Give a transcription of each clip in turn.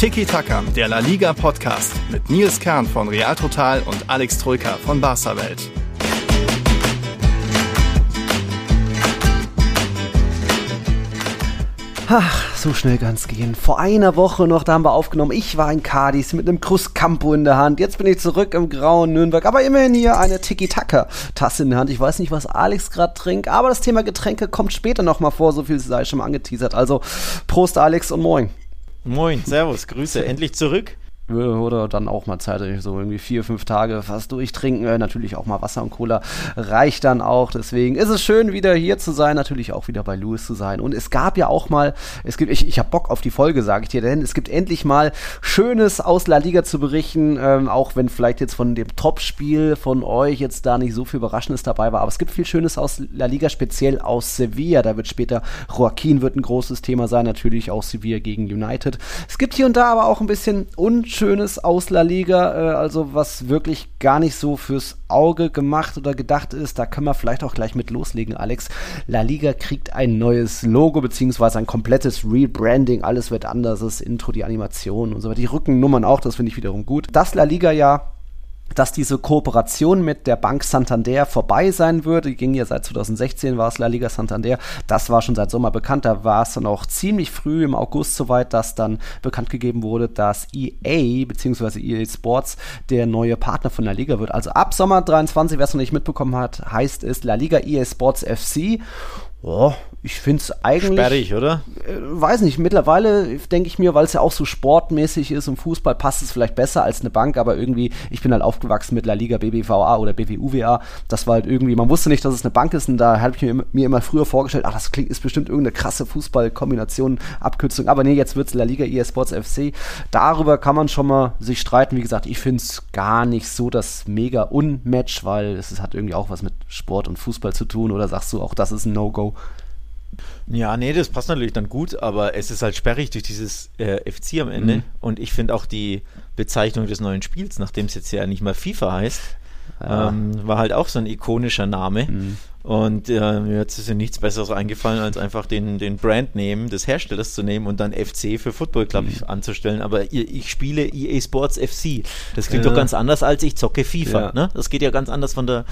Tiki Taka, der La Liga Podcast mit Nils Kern von Real Total und Alex Troika von Barca Welt. Ach, so schnell kann's gehen. Vor einer Woche noch, da haben wir aufgenommen. Ich war in Cadiz mit einem Cruzcampo in der Hand. Jetzt bin ich zurück im grauen Nürnberg. Aber immerhin hier eine Tiki-Taka-Tasse in der Hand. Ich weiß nicht, was Alex gerade trinkt, aber das Thema Getränke kommt später nochmal vor. So viel sei schon mal angeteasert. Also, Prost, Alex, und moin. Moin, Servus, Grüße, endlich zurück oder dann auch mal Zeit, so irgendwie vier, fünf Tage fast durchtrinken. Äh, natürlich auch mal Wasser und Cola reicht dann auch. Deswegen ist es schön, wieder hier zu sein, natürlich auch wieder bei Louis zu sein. Und es gab ja auch mal, es gibt, ich, ich habe Bock auf die Folge, sage ich dir, denn es gibt endlich mal Schönes aus La Liga zu berichten, ähm, auch wenn vielleicht jetzt von dem Topspiel von euch jetzt da nicht so viel Überraschendes dabei war. Aber es gibt viel Schönes aus La Liga, speziell aus Sevilla. Da wird später Joaquin wird ein großes Thema sein, natürlich auch Sevilla gegen United. Es gibt hier und da aber auch ein bisschen unschön Schönes aus La Liga, äh, also was wirklich gar nicht so fürs Auge gemacht oder gedacht ist. Da können wir vielleicht auch gleich mit loslegen, Alex. La Liga kriegt ein neues Logo, beziehungsweise ein komplettes Rebranding. Alles wird anders, das Intro, die Animation und so weiter. Die Rückennummern auch, das finde ich wiederum gut. Das La Liga ja dass diese Kooperation mit der Bank Santander vorbei sein würde. Die ging ja seit 2016, war es La Liga Santander. Das war schon seit Sommer bekannt. Da war es dann auch ziemlich früh im August soweit, dass dann bekannt gegeben wurde, dass EA bzw. EA Sports der neue Partner von La Liga wird. Also ab Sommer 23, wer es noch nicht mitbekommen hat, heißt es La Liga EA Sports FC. Oh, ich finde es eigentlich. Sperrig, oder? Äh, weiß nicht. Mittlerweile denke ich mir, weil es ja auch so sportmäßig ist und Fußball passt es vielleicht besser als eine Bank, aber irgendwie, ich bin halt aufgewachsen mit La Liga BBVA oder BBUWA. Das war halt irgendwie, man wusste nicht, dass es eine Bank ist und da habe ich mir, mir, immer früher vorgestellt, ach, das klingt, ist bestimmt irgendeine krasse Fußballkombination, Abkürzung. Aber nee, jetzt wird es La Liga EA Sports FC. Darüber kann man schon mal sich streiten. Wie gesagt, ich finde es gar nicht so das mega Unmatch, weil es hat irgendwie auch was mit Sport und Fußball zu tun. Oder sagst du auch, das ist ein No-Go? Ja, nee, das passt natürlich dann gut, aber es ist halt sperrig durch dieses äh, FC am Ende. Mhm. Und ich finde auch die Bezeichnung des neuen Spiels, nachdem es jetzt ja nicht mehr FIFA heißt, ja. ähm, war halt auch so ein ikonischer Name. Mhm. Und äh, mir ist ja nichts Besseres eingefallen, als einfach den, den Brandname des Herstellers zu nehmen und dann FC für Football Club mhm. anzustellen. Aber ich, ich, spiele EA Sports FC. Das klingt ja. doch ganz anders, als ich zocke FIFA. Ja. Ne? Das geht ja ganz anders von der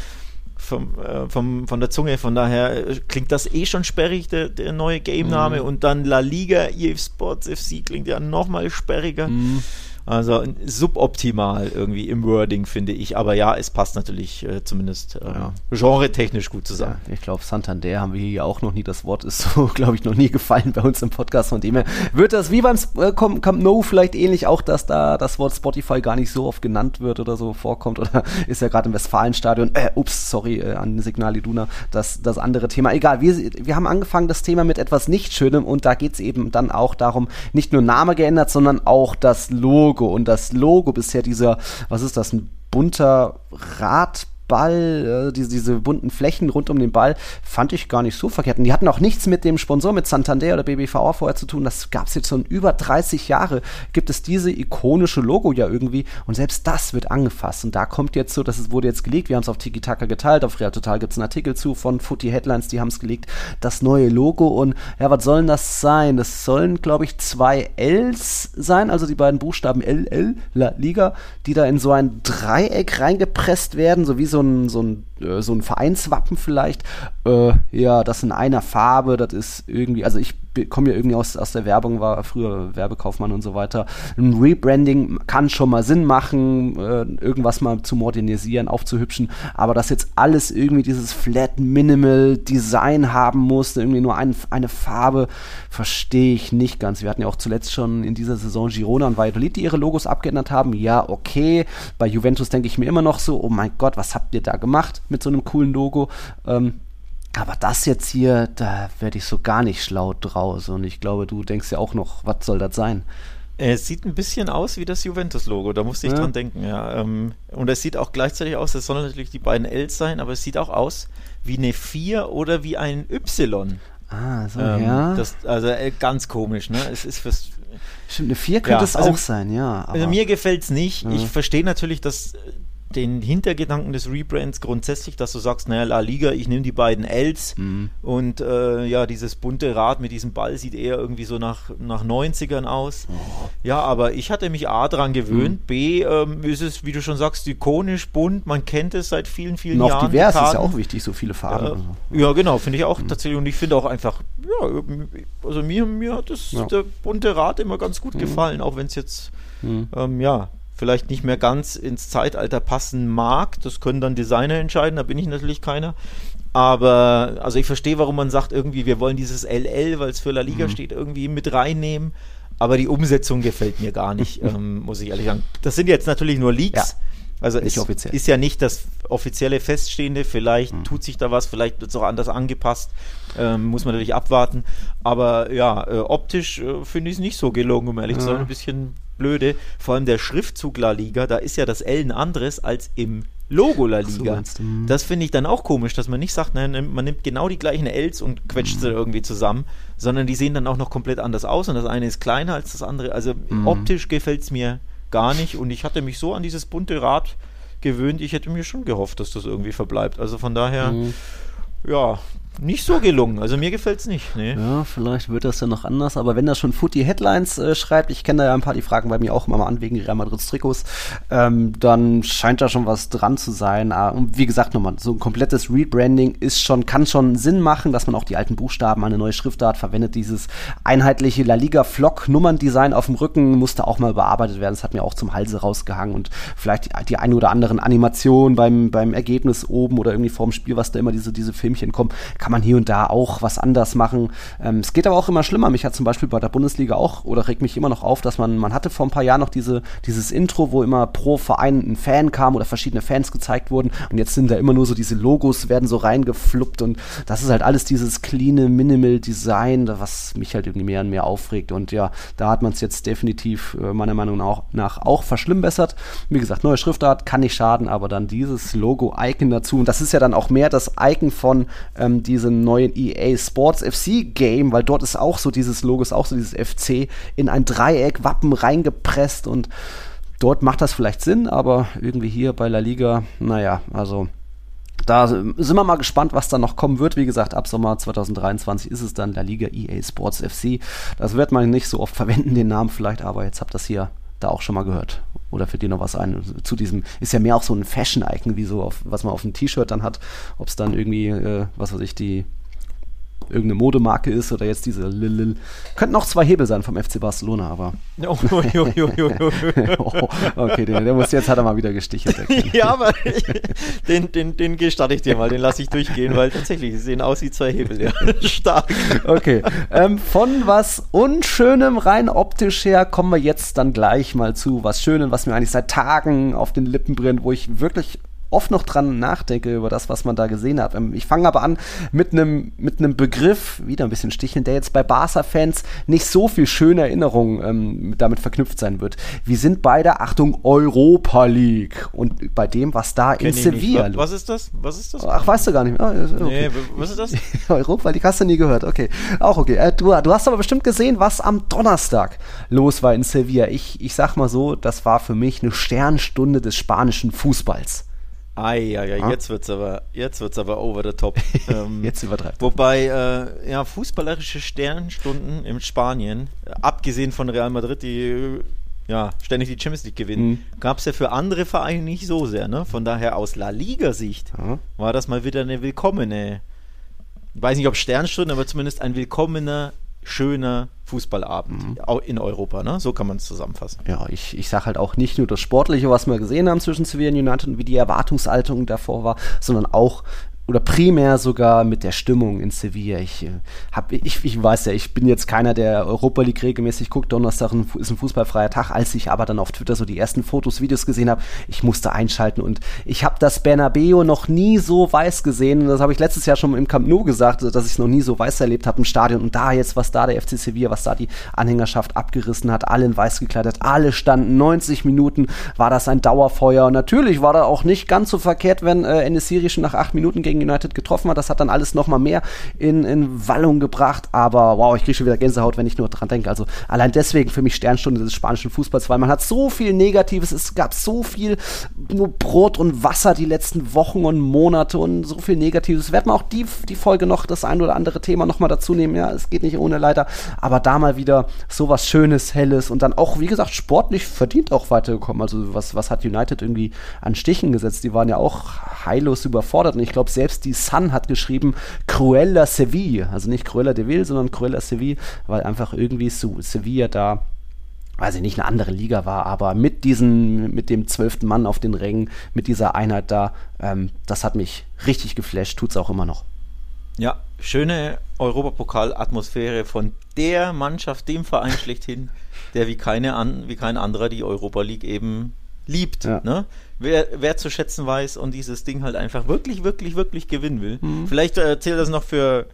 vom, äh, vom, von der Zunge. Von daher äh, klingt das eh schon sperrig, der, der neue Game-Name. Mhm. Und dann La Liga EA Sports FC klingt ja nochmal sperriger. Mhm. Also suboptimal irgendwie im Wording, finde ich. Aber ja, es passt natürlich äh, zumindest äh, ja. genre-technisch gut zusammen. Ja, ich glaube, Santander haben wir hier auch noch nie. Das Wort ist so, glaube ich, noch nie gefallen bei uns im Podcast. Von dem her wird das wie beim äh, Camp No vielleicht ähnlich auch, dass da das Wort Spotify gar nicht so oft genannt wird oder so vorkommt. Oder ist ja gerade im Westfalenstadion, äh, ups, sorry, äh, an Signal Iduna, das, das andere Thema. Egal, wir, wir haben angefangen das Thema mit etwas nicht Schönem und da geht es eben dann auch darum, nicht nur Name geändert, sondern auch das Logo Logo. Und das Logo bisher dieser, was ist das, ein bunter Rad Ball, äh, diese, diese bunten Flächen rund um den Ball, fand ich gar nicht so verkehrt. Und die hatten auch nichts mit dem Sponsor, mit Santander oder BBVA vorher zu tun. Das gab es jetzt schon über 30 Jahre, gibt es diese ikonische Logo ja irgendwie. Und selbst das wird angefasst. Und da kommt jetzt so, dass es wurde jetzt gelegt, wir haben es auf Tiki Taka geteilt, auf Real Total gibt es einen Artikel zu von Footy Headlines, die haben es gelegt, das neue Logo. Und ja, was sollen das sein? Das sollen, glaube ich, zwei Ls sein, also die beiden Buchstaben LL, La Liga, die da in so ein Dreieck reingepresst werden, so wie so ein, so ein, äh, so ein Vereinswappen vielleicht. Äh, ja, das in einer Farbe, das ist irgendwie, also ich komme ja irgendwie aus, aus der Werbung, war früher Werbekaufmann und so weiter. Ein Rebranding kann schon mal Sinn machen, äh, irgendwas mal zu modernisieren, aufzuhübschen, aber dass jetzt alles irgendwie dieses Flat Minimal Design haben muss, irgendwie nur ein, eine Farbe, verstehe ich nicht ganz. Wir hatten ja auch zuletzt schon in dieser Saison Girona und Valladolid, die ihre Logos abgeändert haben. Ja, okay. Bei Juventus denke ich mir immer noch so, oh mein Gott, was habt ihr da gemacht mit so einem coolen Logo? Ähm, aber das jetzt hier, da werde ich so gar nicht schlau draus. Und ich glaube, du denkst ja auch noch, was soll das sein? Es sieht ein bisschen aus wie das Juventus-Logo, da musste ich ja. dran denken, ja. Ähm, und es sieht auch gleichzeitig aus, das sollen natürlich die beiden Ls sein, aber es sieht auch aus wie eine 4 oder wie ein Y. Ah, so, ähm, ja. Das, also äh, ganz komisch, ne? Es ist fürs. Stimmt, eine 4 könnte ja, es also, auch sein, ja. also mir gefällt es nicht. Ja. Ich verstehe natürlich, dass den Hintergedanken des Rebrands grundsätzlich, dass du sagst, naja, La Liga, ich nehme die beiden Ls Mhm. und äh, ja, dieses bunte Rad mit diesem Ball sieht eher irgendwie so nach, nach 90ern aus. Oh. Ja, aber ich hatte mich A dran Mhm. gewöhnt, B ähm, ist es, wie du schon sagst, ikonisch, bunt, man kennt es seit vielen, vielen auch Jahren. divers die ist ja auch wichtig, so viele Farben. Ja, Also. ja, genau, finde ich auch tatsächlich. Und ich finde auch einfach, ja, also mir, mir hat das, Ja. der bunte Rad immer ganz gut gefallen, auch wenn es jetzt, Mhm. ähm, ja, vielleicht nicht mehr ganz ins Zeitalter passen mag. Das können dann Designer entscheiden, da bin ich natürlich keiner. Aber, also ich verstehe, warum man sagt, irgendwie, wir wollen dieses LL, weil es für La Liga Mhm. steht, irgendwie mit reinnehmen. Aber die Umsetzung gefällt mir gar nicht, ähm, muss ich ehrlich sagen. Das sind jetzt natürlich nur Leaks. Ja. Also Nicht es ist ja nicht das offizielle Feststehende. Vielleicht Mhm. tut sich da was, vielleicht wird es auch anders angepasst. Ähm, muss man natürlich abwarten. Aber ja, äh, optisch äh, finde ich es nicht so gelungen, um ehrlich zu sein. Ja. Ein bisschen blöde. Vor allem der Schriftzug La Liga, da ist ja das L ein anderes als im Logo La so Liga. du, mhm. das finde ich dann auch komisch, dass man nicht sagt, nein, man nimmt genau die gleichen Ls und quetscht Mhm. sie irgendwie zusammen, sondern die sehen dann auch noch komplett anders aus und das eine ist kleiner als das andere. Also Mhm. optisch gefällt es mir gar nicht und ich hatte mich so an dieses bunte Rad gewöhnt, ich hätte mir schon gehofft, dass das irgendwie verbleibt. Also von daher, Mhm. ja, nicht so gelungen. Also mir gefällt es nicht. Nee. Ja, vielleicht wird das ja noch anders, aber wenn das schon Footy Headlines äh, schreibt, ich kenne da ja ein paar, die fragen bei mir auch immer mal an wegen Real Madrid's Trikots, ähm, dann scheint da schon was dran zu sein. Ah, Und wie gesagt, nochmal, so ein komplettes Rebranding ist schon, kann schon Sinn machen, dass man auch die alten Buchstaben, eine neue Schriftart verwendet. Dieses einheitliche La Liga Flock Nummerndesign auf dem Rücken musste auch mal bearbeitet werden. Das hat mir auch zum Halse rausgehangen und vielleicht die, die ein oder anderen Animationen beim, beim Ergebnis oben oder irgendwie vorm Spiel, was da immer diese, diese Filmchen kommen, kann man hier und da auch was anders machen. Ähm, es geht aber auch immer schlimmer. Mich hat zum Beispiel bei der Bundesliga auch oder regt mich immer noch auf, dass man, man hatte vor ein paar Jahren noch diese, dieses Intro, wo immer pro Verein ein Fan kam oder verschiedene Fans gezeigt wurden und jetzt sind da immer nur so diese Logos werden so reingefluppt und das ist halt alles dieses cleane Minimal Design, was mich halt irgendwie mehr und mehr aufregt und ja, da hat man es jetzt definitiv äh, meiner Meinung nach, nach auch verschlimmbessert. Wie gesagt, neue Schriftart kann nicht schaden, aber dann dieses Logo-Icon dazu und das ist ja dann auch mehr das Icon von ähm, diesem neuen EA Sports FC Game, weil dort ist auch so dieses Logo, ist auch so dieses FC in ein Dreieck Wappen reingepresst und dort macht das vielleicht Sinn, aber irgendwie hier bei La Liga, naja, also da sind wir mal gespannt, was da noch kommen wird. Wie gesagt, ab Sommer 2023 ist es dann La Liga EA Sports FC. Das wird man nicht so oft verwenden, den Namen vielleicht, aber jetzt habt ihr das hier da auch schon mal gehört. Oder fällt dir noch was ein? Zu diesem, ist ja mehr auch so ein Fashion-Icon, wie so auf, was man auf dem T-Shirt dann hat. Ob es dann irgendwie, äh, was weiß ich, die irgendeine Modemarke ist oder jetzt diese Lil. Könnten auch zwei Hebel sein vom FC Barcelona, aber. Oh, oh, oh, oh, oh, oh. oh, okay, den, der muss jetzt hat er mal wieder gestichelt. der ja, aber den, den, den gestatte ich dir mal, den lasse ich durchgehen, weil tatsächlich, sie sehen aus wie zwei Hebel. Ja. Stark. Okay. Ähm, von was Unschönem rein optisch her kommen wir jetzt dann gleich mal zu was Schönem, was mir eigentlich seit Tagen auf den Lippen brennt, wo ich wirklich oft noch dran nachdenke über das, was man da gesehen hat. Ähm, ich fange aber an mit einem mit einem Begriff, wieder ein bisschen sticheln, der jetzt bei Barca-Fans nicht so viel schöne Erinnerungen ähm, damit verknüpft sein wird. Wir sind bei der, Achtung, Europa League und bei dem, was da in Kenn nicht. Sevilla Wa- Was ist das? Was ist das? Ach, weißt du gar nicht mehr? Ah, okay. Nee, was ist das? Europa League hast du nie gehört. Okay, auch okay. Äh, du, du hast aber bestimmt gesehen, was am Donnerstag los war in Sevilla. Ich, ich sag mal so, das war für mich eine Sternstunde des spanischen Fußballs. Ei, ei, ei, Ah. jetzt wird's aber, jetzt wird's aber over the top. Ähm, Jetzt übertreibt. Wobei, äh, ja, fußballerische Sternstunden in Spanien, abgesehen von Real Madrid, die ja, ständig die Champions League gewinnen, Mhm. gab es ja für andere Vereine nicht so sehr. Ne? Von daher aus La Liga-Sicht Ja. war das mal wieder eine willkommene, weiß nicht ob Sternstunde, aber zumindest ein willkommener, schöner Fußballabend Mhm. in Europa. Ne? So kann man es zusammenfassen. Ja, ich, ich sag halt auch nicht nur das Sportliche, was wir gesehen haben zwischen Sevilla United und wie die Erwartungshaltung davor war, sondern auch oder primär sogar mit der Stimmung in Sevilla. Ich, äh, hab, ich, ich weiß ja, ich bin jetzt keiner, der Europa League regelmäßig guckt. Donnerstag ist ein fußballfreier Tag. Als ich aber dann auf Twitter so die ersten Fotos, Videos gesehen habe, ich musste einschalten und ich habe das Bernabeu noch nie so weiß gesehen. Das habe ich letztes Jahr schon im Camp Nou gesagt, dass ich es noch nie so weiß erlebt habe im Stadion. Und da jetzt, was da der FC Sevilla, was da die Anhängerschaft abgerissen hat, alle in weiß gekleidet, alle standen 90 Minuten, war das ein Dauerfeuer. Und natürlich war da auch nicht ganz so verkehrt, wenn äh, Enesiri schon nach acht Minuten gegen gegen United getroffen hat. Das hat dann alles nochmal mehr in, in Wallung gebracht. Aber wow, ich kriege schon wieder Gänsehaut, wenn ich nur dran denke. Also allein deswegen für mich Sternstunde des spanischen Fußballs, weil man hat so viel Negatives, es gab so viel nur Brot und Wasser die letzten Wochen und Monate und so viel Negatives. Werden wir auch die, die Folge noch das ein oder andere Thema nochmal dazu nehmen. Ja, es geht nicht ohne leider. Aber da mal wieder so was Schönes, Helles und dann auch, wie gesagt, sportlich verdient auch weitergekommen. Also was, was hat United irgendwie an Stichen gesetzt? Die waren ja auch heillos überfordert und ich glaube, selbst die Sun hat geschrieben Cruella Seville. Also nicht Cruella de Ville, sondern Cruella Seville, weil einfach irgendwie Sevilla da weiß ich nicht, eine andere Liga war, aber mit diesen, mit dem zwölften Mann auf den Rängen, mit dieser Einheit da, ähm, das hat mich richtig geflasht, tut's auch immer noch. Ja, schöne Europapokal-Atmosphäre von der Mannschaft, dem Verein schlechthin, der wie, keine an, wie kein anderer die Europa League eben liebt. Ja. Ne? Wer, wer zu schätzen weiß und dieses Ding halt einfach wirklich, wirklich, wirklich gewinnen will. Mhm. Vielleicht äh, zählt das noch für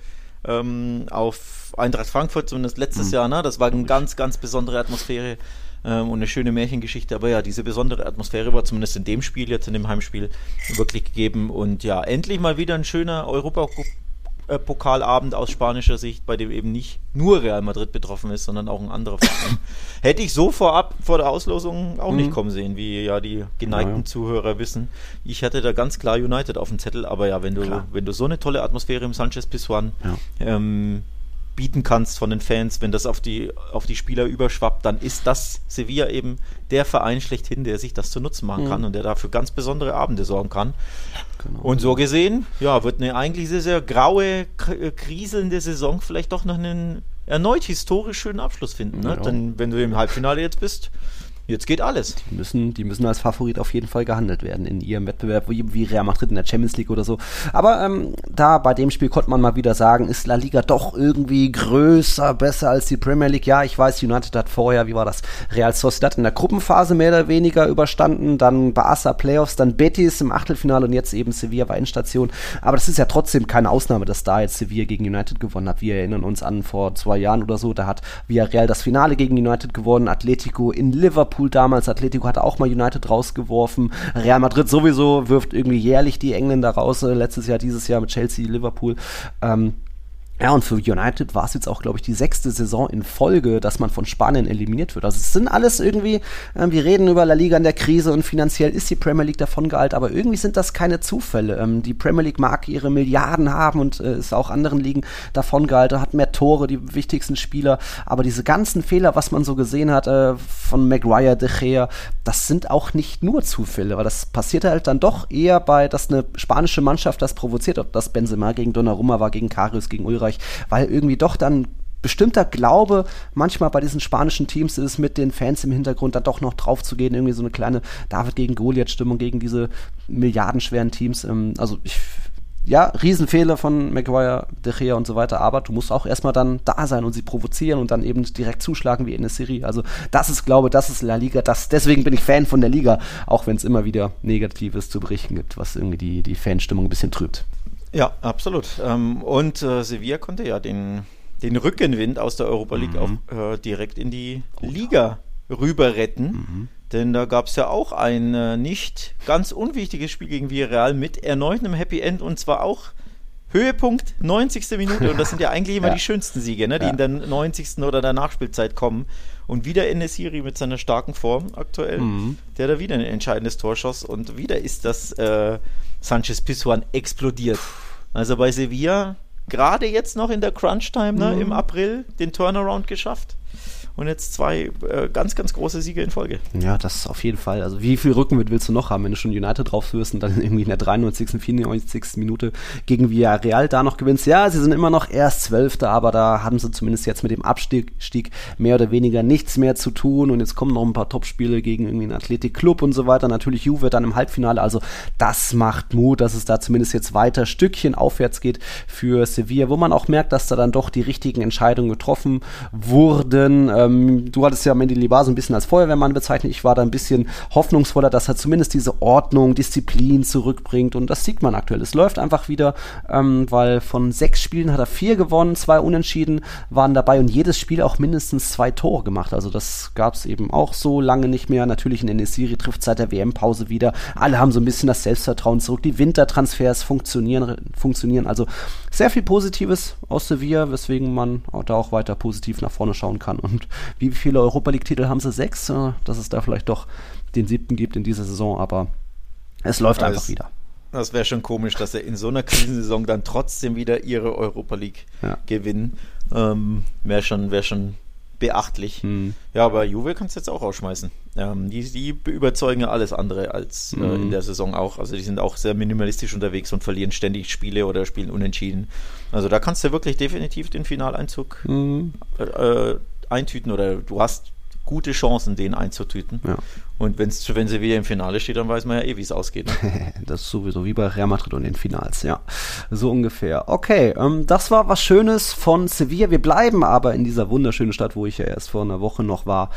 ähm, auf Eintracht Frankfurt, zumindest letztes mhm. Jahr. Ne? Das war eine ganz, ganz besondere Atmosphäre ähm, und eine schöne Märchengeschichte. Aber ja, diese besondere Atmosphäre war zumindest in dem Spiel, jetzt in dem Heimspiel, wirklich gegeben. Und ja, endlich mal wieder ein schöner Europa äh, Pokalabend aus spanischer Sicht, bei dem eben nicht nur Real Madrid betroffen ist, sondern auch ein anderer Verein. Hätte ich so vorab vor der Auslosung auch mhm. nicht kommen sehen, wie ja die geneigten ja. Zuhörer wissen. Ich hatte da ganz klar United auf dem Zettel, aber ja, wenn du, wenn du so eine tolle Atmosphäre im Sanchez Pizjuan ja. ähm, bieten kannst von den Fans, wenn das auf die, auf die Spieler überschwappt, dann ist das Sevilla eben der Verein schlechthin, der sich das zu Nutzen machen mhm. kann und der dafür ganz besondere Abende sorgen kann. Genau. Und so gesehen, ja, wird eine eigentlich sehr, sehr graue, äh, kriselnde Saison vielleicht doch noch einen erneut historisch schönen Abschluss finden. Ne? Ja. Denn wenn du im Halbfinale jetzt bist, Jetzt geht alles. Die müssen, die müssen als Favorit auf jeden Fall gehandelt werden in ihrem Wettbewerb, wie, wie Real Madrid in der Champions League oder so. Aber ähm, da bei dem Spiel konnte man mal wieder sagen, ist La Liga doch irgendwie größer, besser als die Premier League. Ja, ich weiß, United hat vorher, wie war das, Real Sociedad in der Gruppenphase mehr oder weniger überstanden, dann Barca Playoffs, dann Betis im Achtelfinale und jetzt eben Sevilla war Endstation. Aber das ist ja trotzdem keine Ausnahme, dass da jetzt Sevilla gegen United gewonnen hat. Wir erinnern uns an vor zwei Jahren oder so, da hat Villarreal das Finale gegen United gewonnen, Atletico in Liverpool Liverpool damals, Atletico hatte auch mal United rausgeworfen. Real Madrid sowieso wirft irgendwie jährlich die Engländer raus. Äh, letztes Jahr, dieses Jahr mit Chelsea, Liverpool. Ähm, ja, und für United war es jetzt auch, glaube ich, die sechste Saison in Folge, dass man von Spanien eliminiert wird. Also es sind alles irgendwie, äh, wir reden über La Liga in der Krise und finanziell ist die Premier League davon geeilt, aber irgendwie sind das keine Zufälle. Ähm, die Premier League mag ihre Milliarden haben und äh, ist auch anderen Ligen davon gehalten, hat mehr Tore, die wichtigsten Spieler, aber diese ganzen Fehler, was man so gesehen hat äh, von Maguire, De Gea, das sind auch nicht nur Zufälle, weil das passiert halt dann doch eher bei, dass eine spanische Mannschaft das provoziert, ob das Benzema gegen Donnarumma war, gegen Karius, gegen Ulreich, Österreich, weil irgendwie doch dann bestimmter Glaube manchmal bei diesen spanischen Teams ist, mit den Fans im Hintergrund dann doch noch drauf zu gehen, irgendwie so eine kleine David gegen Goliath-Stimmung gegen diese milliardenschweren Teams. Ähm, also ich ja, Riesenfehler von Maguire, De Gea und so weiter, aber du musst auch erstmal dann da sein und sie provozieren und dann eben direkt zuschlagen wie in der Serie. Also das ist, glaube das ist La Liga. Das, deswegen bin ich Fan von der Liga, auch wenn es immer wieder Negatives zu berichten gibt, was irgendwie die, die Fanstimmung ein bisschen trübt. Ja, absolut. Ähm, und äh, Sevilla konnte ja den, den Rückenwind aus der Europa League mhm. auch äh, direkt in die Liga rüber retten. Mhm. Denn da gab es ja auch ein äh, nicht ganz unwichtiges Spiel gegen Villarreal mit erneut einem Happy End und zwar auch Höhepunkt 90. Minute und das sind ja eigentlich immer ja. die schönsten Siege, ne, die ja. in der 90. oder der Nachspielzeit kommen. Und wieder in der Serie mit seiner starken Form aktuell, mhm. der da wieder ein entscheidendes Tor schoss und wieder ist das äh, Sanchez Pizjuan explodiert. Also bei Sevilla gerade jetzt noch in der Crunch-Time ne, mhm. im April den Turnaround geschafft und jetzt zwei äh, ganz, ganz große Siege in Folge. Ja, das auf jeden Fall. Also wie viel Rückenwind willst du noch haben, wenn du schon United drauf und dann irgendwie in der 93., 94. Minute gegen Villarreal da noch gewinnst? Ja, sie sind immer noch erst Zwölfter, aber da haben sie zumindest jetzt mit dem Abstieg mehr oder weniger nichts mehr zu tun und jetzt kommen noch ein paar Topspiele gegen irgendwie einen Athletic Club und so weiter. Natürlich Juve dann im Halbfinale. Also das macht Mut, dass es da zumindest jetzt weiter Stückchen aufwärts geht für Sevilla, wo man auch merkt, dass da dann doch die richtigen Entscheidungen getroffen wurden. Äh, Ähm, du hattest ja Mendy Libar so ein bisschen als Feuerwehrmann bezeichnet. Ich war da ein bisschen hoffnungsvoller, dass er zumindest diese Ordnung, Disziplin zurückbringt. Und das sieht man aktuell. Es läuft einfach wieder, ähm, weil von sechs Spielen hat er vier gewonnen, zwei Unentschieden waren dabei und jedes Spiel auch mindestens zwei Tore gemacht. Also das gab es eben auch so lange nicht mehr. Natürlich in Enesiri trifft seit der WM-Pause wieder. Alle haben so ein bisschen das Selbstvertrauen zurück. Die Wintertransfers funktionieren, funktionieren. Also sehr viel Positives aus Sevilla, weswegen man da auch weiter positiv nach vorne schauen kann. Und wie viele Europa League-Titel haben sie? Sechs? Äh, dass es da vielleicht doch den siebten gibt in dieser Saison, aber es läuft also einfach wieder. Das wäre schon komisch, dass er in so einer Krisensaison dann trotzdem wieder ihre Europa League ja. gewinnen. Ähm, wäre schon, wär schon beachtlich. Hm. Ja, aber Juve kannst du jetzt auch rausschmeißen. Ähm, die, die überzeugen ja alles andere als äh, in hm. der Saison auch. Also die sind auch sehr minimalistisch unterwegs und verlieren ständig Spiele oder spielen unentschieden. Also da kannst du wirklich definitiv den Finaleinzug hm. äh, eintüten oder du hast gute Chancen, den einzutüten. Ja. Und wenn's, wenn sie wieder im Finale steht, dann weiß man ja eh, wie es ausgeht. Ne? das ist sowieso wie bei Real Madrid und den Finals, ja. So ungefähr. Okay, ähm, das war was Schönes von Sevilla. Wir bleiben aber in dieser wunderschönen Stadt, wo ich ja erst vor einer Woche noch war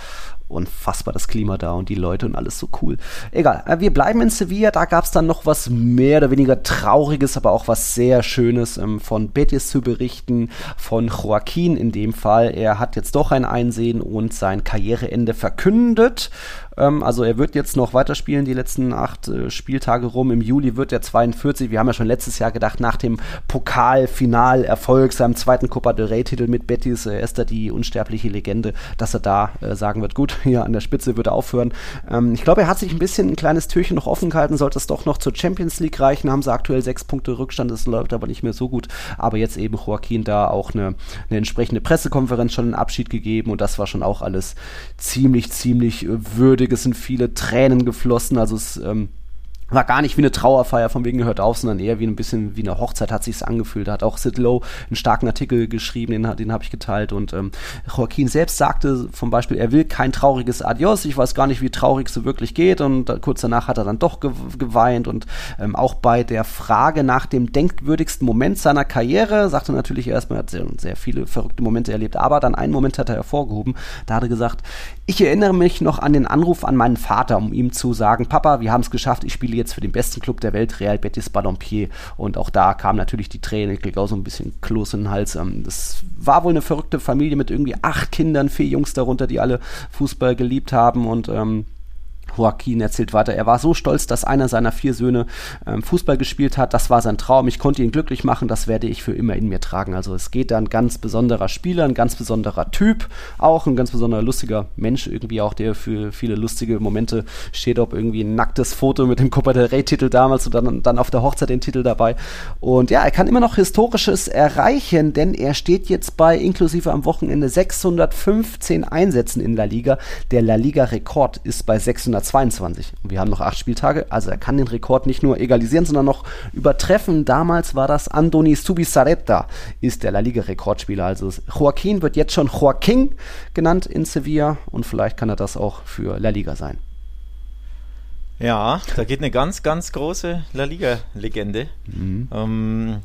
unfassbar das Klima da und die Leute und alles so cool. Egal, äh, wir bleiben in Sevilla, da gab es dann noch was mehr oder weniger Trauriges, aber auch was sehr Schönes ähm, von Betis zu berichten, von Joaquin in dem Fall. Er hat jetzt doch ein Einsehen und sein Karriereende verkündet. Ähm, also er wird jetzt noch weiterspielen, die letzten acht äh, Spieltage rum. Im Juli wird er 42. Wir haben ja schon letztes Jahr gedacht, nach dem Pokalfinalerfolg, seinem zweiten Copa del Rey-Titel mit Betis, äh, ist er die unsterbliche Legende, dass er da äh, sagen wird, gut, hier an der Spitze wird er aufhören. Ähm, ich glaube, er hat sich ein bisschen ein kleines Türchen noch offen gehalten, sollte es doch noch zur Champions League reichen, haben sie aktuell sechs Punkte Rückstand, das läuft aber nicht mehr so gut. Aber jetzt eben Joaquin da auch eine, eine entsprechende Pressekonferenz schon einen Abschied gegeben und das war schon auch alles ziemlich, ziemlich würdig es sind viele Tränen geflossen. Also es ähm, war gar nicht wie eine Trauerfeier von wegen gehört auf, sondern eher wie ein bisschen wie eine Hochzeit hat sich's angefühlt. Da hat auch Sid Lowe einen starken Artikel geschrieben, den, den habe ich geteilt und ähm, Joaquin selbst sagte zum Beispiel, er will kein trauriges Adios. Ich weiß gar nicht, wie traurig es so wirklich geht und da, kurz danach hat er dann doch ge geweint und ähm, auch bei der Frage nach dem denkwürdigsten Moment seiner Karriere sagte natürlich erstmal, er hat sehr, sehr viele verrückte Momente erlebt, aber dann einen Moment hat er hervorgehoben. Da hat er gesagt, ich erinnere mich noch an den Anruf an meinen Vater, um ihm zu sagen, Papa, wir haben es geschafft, ich spiele jetzt für den besten Club der Welt, Real Betis Ballonpied. Und auch da kam natürlich die Träne, ich krieg auch so ein bisschen Kloß in den Hals. Ähm, das war wohl eine verrückte Familie mit irgendwie acht Kindern, vier Jungs darunter, die alle Fußball geliebt haben und ähm, Joaquin erzählt weiter, er war so stolz, dass einer seiner vier Söhne ähm, Fußball gespielt hat. Das war sein Traum. Ich konnte ihn glücklich machen. Das werde ich für immer in mir tragen. Also es geht da ein ganz besonderer Spieler, ein ganz besonderer Typ, auch ein ganz besonderer lustiger Mensch irgendwie auch, der für viele lustige Momente steht. Ob irgendwie ein nacktes Foto mit dem Copa del Rey Titel damals und dann, dann auf der Hochzeit den Titel dabei. Und ja, er kann immer noch Historisches erreichen, denn er steht jetzt bei inklusive am Wochenende 615 Einsätzen in La Liga. Der La Liga Rekord ist bei 600 22. Und wir haben noch acht Spieltage, also er kann den Rekord nicht nur egalisieren, sondern noch übertreffen. Damals war das Andoni Subisareta, ist der La Liga-Rekordspieler. Also Joaquin wird jetzt schon Joaquin genannt in Sevilla und vielleicht kann er das auch für La Liga sein. Ja, da geht eine ganz, ganz große La Liga-Legende. Mhm. Ähm,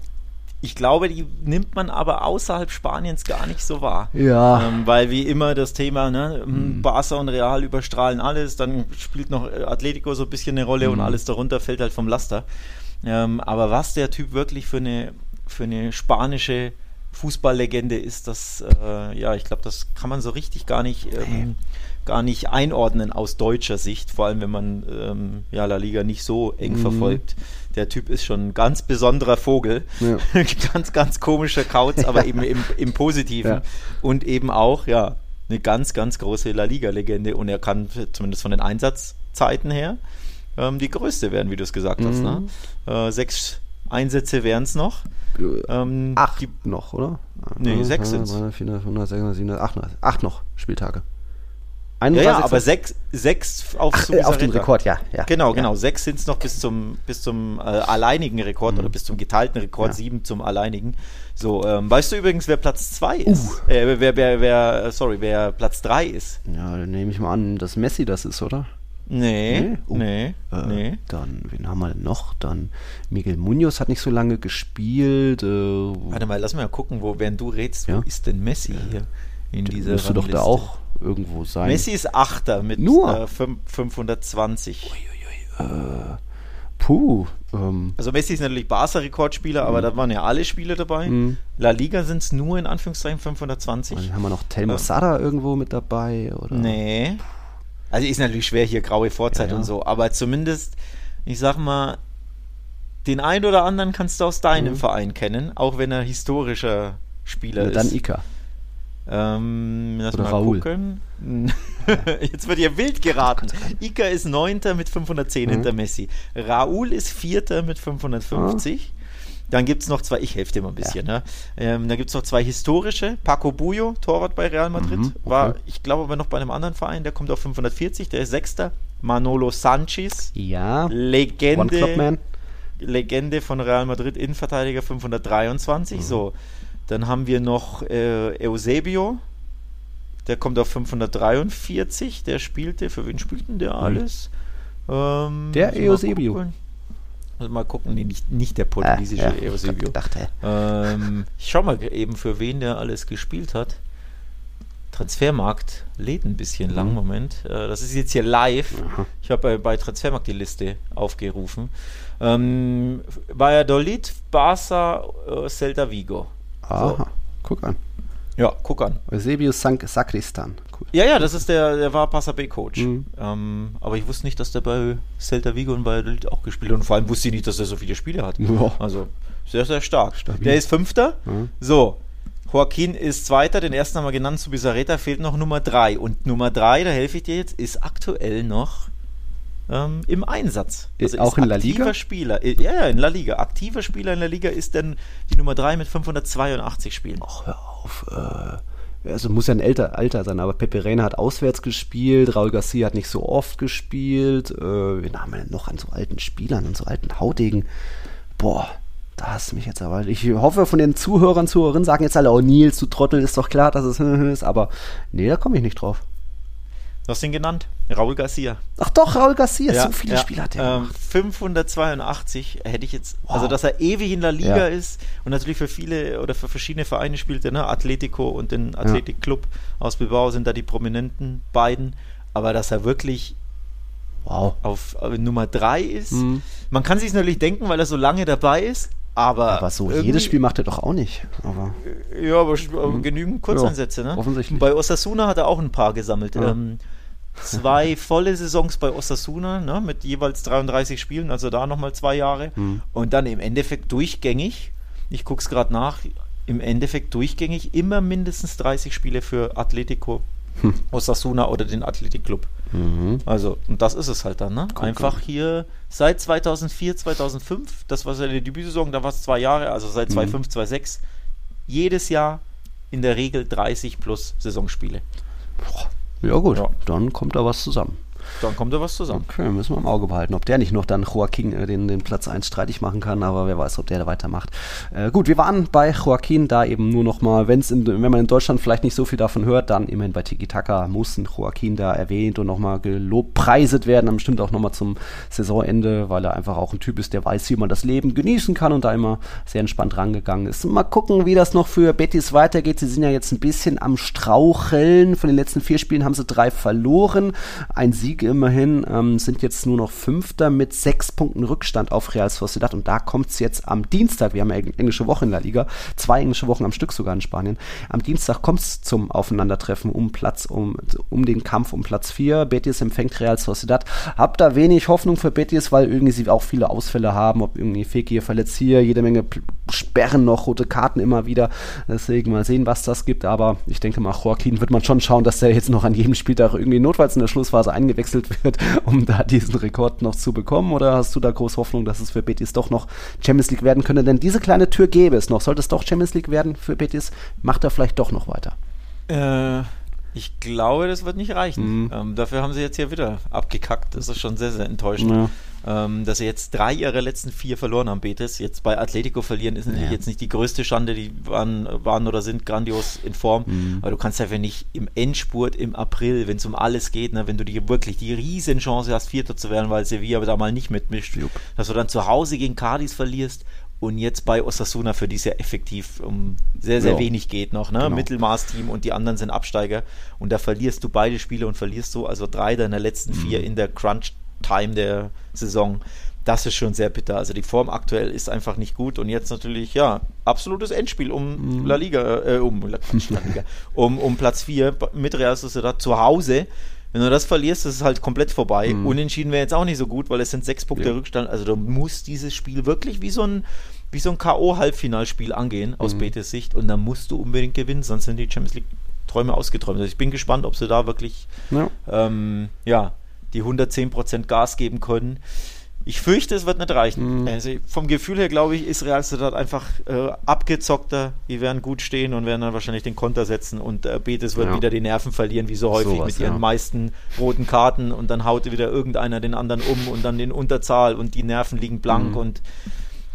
ich glaube, die nimmt man aber außerhalb Spaniens gar nicht so wahr. Ja. Ähm, weil wie immer das Thema, ne, mhm. Barca und Real überstrahlen alles, dann spielt noch äh, Atletico so ein bisschen eine Rolle mhm. und alles darunter fällt halt vom Laster. Ähm, aber was der Typ wirklich für eine, für eine spanische Fußballlegende ist, das, äh, ja, ich glaube, das kann man so richtig gar nicht, ähm, gar nicht einordnen aus deutscher Sicht, vor allem wenn man ähm, ja, La Liga nicht so eng mhm. verfolgt der Typ ist schon ein ganz besonderer Vogel. Ja. ganz, ganz komischer Kauz, aber eben im, im Positiven. Ja. Und eben auch, ja, eine ganz, ganz große La Liga-Legende. Und er kann zumindest von den Einsatzzeiten her ähm, die größte werden, wie du es gesagt mhm. hast. Ne? Äh, sechs Einsätze wären es noch. Ähm, acht die, noch, oder? Nee, sechs sind es. Acht noch Spieltage. 31. Ja, ja aber sechs, sechs auf, Ach, auf den Rekord, ja. ja genau, genau. Ja. Sechs sind es noch bis zum, bis zum äh, alleinigen Rekord mhm. oder bis zum geteilten Rekord, ja. sieben zum alleinigen. So, ähm, weißt du übrigens, wer Platz zwei ist? Uh. Äh, wer, wer, wer, sorry, wer Platz drei ist? Ja, dann nehme ich mal an, dass Messi das ist, oder? Nee, nee, uh. nee, äh, nee. Dann, wen haben wir denn noch? Dann Miguel Munoz hat nicht so lange gespielt. Äh, Warte mal, lass mal gucken, wo, während du redest, wo ist denn Messi hier? in dieser Müsste doch da auch irgendwo sein. Messi ist Achter mit Nur? Äh, fünf- 520. Puh. Ähm, Also Messi ist natürlich Barca-Rekordspieler, Mhm. aber da waren ja alle Spiele dabei. La Liga sind es nur in Anführungszeichen 520. dann haben wir noch Telmo Ähm. Sada irgendwo mit dabei. Oder? Nee. Also ist natürlich schwer hier graue Vorzeit Ja, ja. und so, aber zumindest, ich sag mal, den einen oder anderen kannst du aus deinem Verein kennen, auch wenn er historischer Spieler Mhm. Dann ist. Ika. Ähm, lass Oder mal Raoul. gucken. Jetzt wird hier wild geraten. Ika ist Neunter mit 510 Mhm. hinter Messi. Raoul ist Vierter mit 550. Dann gibt es noch zwei, ich helfe dir mal ein bisschen, ne? ähm, da gibt es noch zwei historische. Paco Bullo, Torwart bei Real Madrid, Mhm, okay. war, ich glaube aber noch bei einem anderen Verein, der kommt auf 540, der ist Sechster. Manolo Sanchez, Ja. One Club Legende, Man. Legende von Real Madrid, Innenverteidiger 523. Mhm. So, dann haben wir noch äh, Eusebio, der kommt auf 543. Der spielte, für wen spielt denn der alles? Ähm, Der ich mal Eusebio. gucken. Mal gucken, nee, nicht, nicht der portugiesische Ah, ja, ich Eusebio. hab gedacht, hä? Ähm, ich schau mal eben, für wen der alles gespielt hat. Transfermarkt lädt ein bisschen Mhm. lang, Moment. Äh, das ist jetzt hier live. Ich habe bei, bei Transfermarkt die Liste aufgerufen. Ähm, Valladolid, Barca, äh, Celta Vigo. Aha. Guck an. Ja, guck an. Eusebius Sank Sakristan. Cool. Ja, ja, das ist der, der war Barca B-Coach. Mhm. Ähm, aber ich wusste nicht, dass der bei Celta Vigo und Valladolid auch gespielt hat. Und vor allem wusste ich nicht, dass er so viele Spiele hat. Ja. Also sehr, sehr stark. Stabil. Der ist Fünfter. Mhm. So, Joaquin ist Zweiter, den ersten haben wir genannt, zu Bizarreta fehlt noch Nummer drei. Und Nummer drei, da helfe ich dir jetzt, ist aktuell noch ähm, im Einsatz. Ist auch in La aktiver Liga? Spieler. Äh, Ja, ja, in La Liga. Aktiver Spieler in La Liga ist denn die Nummer drei mit 582 Spielen. Ach, hör auf. Äh, also muss ja ein älter, Alter sein, aber Pepe Reina hat auswärts gespielt, Raul Garcia hat nicht so oft gespielt. Äh, wen haben wir denn noch an so alten Spielern, an so alten Haudegen? Boah, da hast du mich jetzt aber. Ich hoffe, von den Zuhörern, Zuhörerinnen sagen jetzt alle, oh Nils, du Trottel, ist doch klar, dass es ist, aber nee, da komme ich nicht drauf. Du hast ihn genannt. Raul Garcia. Ach doch, Raul Garcia, so viele Spiele hat er ähm, gemacht. 582 hätte ich jetzt, also Wow. dass er ewig in der Liga Ja. ist und natürlich für viele oder für verschiedene Vereine spielte, ne? Atletico und den Athletic Club aus Bilbao sind da die prominenten beiden, aber dass er wirklich Wow. auf äh, Nummer 3 ist, Mhm. man kann sich natürlich denken, weil er so lange dabei ist, aber, Aber so jedes Spiel macht er doch auch nicht. Aber ja, aber, aber genügend Kurzeinsätze, ne? offensichtlich. Bei Osasuna hat er auch ein paar gesammelt. Ja. Ähm, zwei volle Saisons bei Osasuna, ne, mit jeweils 33 Spielen, also da nochmal zwei Jahre. Hm. Und dann im Endeffekt durchgängig, ich gucke es gerade nach, im Endeffekt durchgängig immer mindestens 30 Spiele für Atletico, Hm. Osasuna oder den Athletic Club. Mhm. Also, und das ist es halt dann, ne? Einfach hier seit 2004, 2005, das war seine Debütsaison, da war es zwei Jahre, also seit Mhm. 2005, 2006, jedes Jahr in der Regel 30 plus Saisonspiele. Ja gut, Ja. dann kommt da was zusammen. Dann kommt da was zusammen. Okay, müssen wir im Auge behalten, ob der nicht noch dann Joaquin äh, den, den Platz 1 streitig machen kann, aber wer weiß, ob der da weitermacht. Äh, gut, wir waren bei Joaquin, da eben nur noch mal, wenn's in, wenn man in Deutschland vielleicht nicht so viel davon hört, dann immerhin bei Tiki Taka muss ein Joaquin da erwähnt und nochmal gelobpreiset werden, dann bestimmt auch nochmal zum Saisonende, weil er einfach auch ein Typ ist, der weiß, wie man das Leben genießen kann und da immer sehr entspannt rangegangen ist. Mal gucken, wie das noch für Betis weitergeht. Sie sind ja jetzt ein bisschen am Straucheln. Von den letzten vier Spielen haben sie drei verloren. Ein Sieg immerhin, ähm, sind jetzt nur noch Fünfter mit sechs Punkten Rückstand auf Real Sociedad und da kommt es jetzt am Dienstag, wir haben ja eng- englische Woche in der Liga, zwei englische Wochen am Stück sogar in Spanien. Am Dienstag kommt es zum Aufeinandertreffen um Platz, um, um den Kampf um Platz 4. Betis empfängt Real Sociedad. Hab da wenig Hoffnung für Betis, weil irgendwie sie auch viele Ausfälle haben, ob irgendwie Fekir verletzt hier, jede Menge Sperren noch, rote Karten immer wieder. Deswegen mal sehen, was das gibt. Aber ich denke mal, Joaquin wird man schon schauen, dass der jetzt noch an jedem Spieltag irgendwie notfalls in der Schlussphase eingewechselt wird, um da diesen Rekord noch zu bekommen. Oder hast du da groß Hoffnung, dass es für Betis doch noch Champions League werden könnte? Denn diese kleine Tür gäbe es noch. Sollte es doch Champions League werden für Betis, macht er vielleicht doch noch weiter. Äh, ich glaube, das wird nicht reichen. Mhm. Ähm, dafür haben sie jetzt hier wieder abgekackt. Das ist schon sehr, sehr enttäuschend. Ja. Ähm, dass sie jetzt drei ihrer letzten vier verloren haben, Betis. Jetzt bei Atletico verlieren ist natürlich Ja. jetzt nicht die größte Schande. Die waren, waren oder sind grandios in Form. Mhm. Aber du kannst einfach nicht im Endspurt im April, wenn es um alles geht, ne, wenn du die wirklich die Riesenchance hast, Vierter zu werden, weil Sevilla da mal nicht mitmischt, Jupp. dass du dann zu Hause gegen Cadiz verlierst und jetzt bei Osasuna, für die es ja effektiv um sehr, sehr ja. wenig geht noch. Ne? Genau. Mittelmaßteam und die anderen sind Absteiger. Und da verlierst du beide Spiele und verlierst so also drei deiner letzten vier mhm. in der Crunch-Time der Saison. Das ist schon sehr bitter. Also die Form aktuell ist einfach nicht gut und jetzt natürlich, ja, absolutes Endspiel um mhm. La Liga, äh, um, La Liga, um, um Platz 4 mit Real Sociedad zu Hause. Wenn du das verlierst, ist es halt komplett vorbei. Mhm. Unentschieden wäre jetzt auch nicht so gut, weil es sind sechs Punkte ja. Rückstand. Also du musst dieses Spiel wirklich wie so ein, wie so ein K.O.-Halbfinalspiel angehen, aus mhm. Betes Sicht. Und dann musst du unbedingt gewinnen, sonst sind die Champions League-Träume ausgeträumt. Also ich bin gespannt, ob sie da wirklich ja, ähm, ja die 110% Gas geben können. Ich fürchte, es wird nicht reichen. Mhm. Also vom Gefühl her, glaube ich, ist Real Sociedad einfach äh, abgezockter. Die werden gut stehen und werden dann wahrscheinlich den Konter setzen und äh, Betis wird ja. wieder die Nerven verlieren, wie so häufig so was, mit ihren ja. meisten roten Karten und dann haut wieder irgendeiner den anderen um und dann den Unterzahl und die Nerven liegen blank mhm. und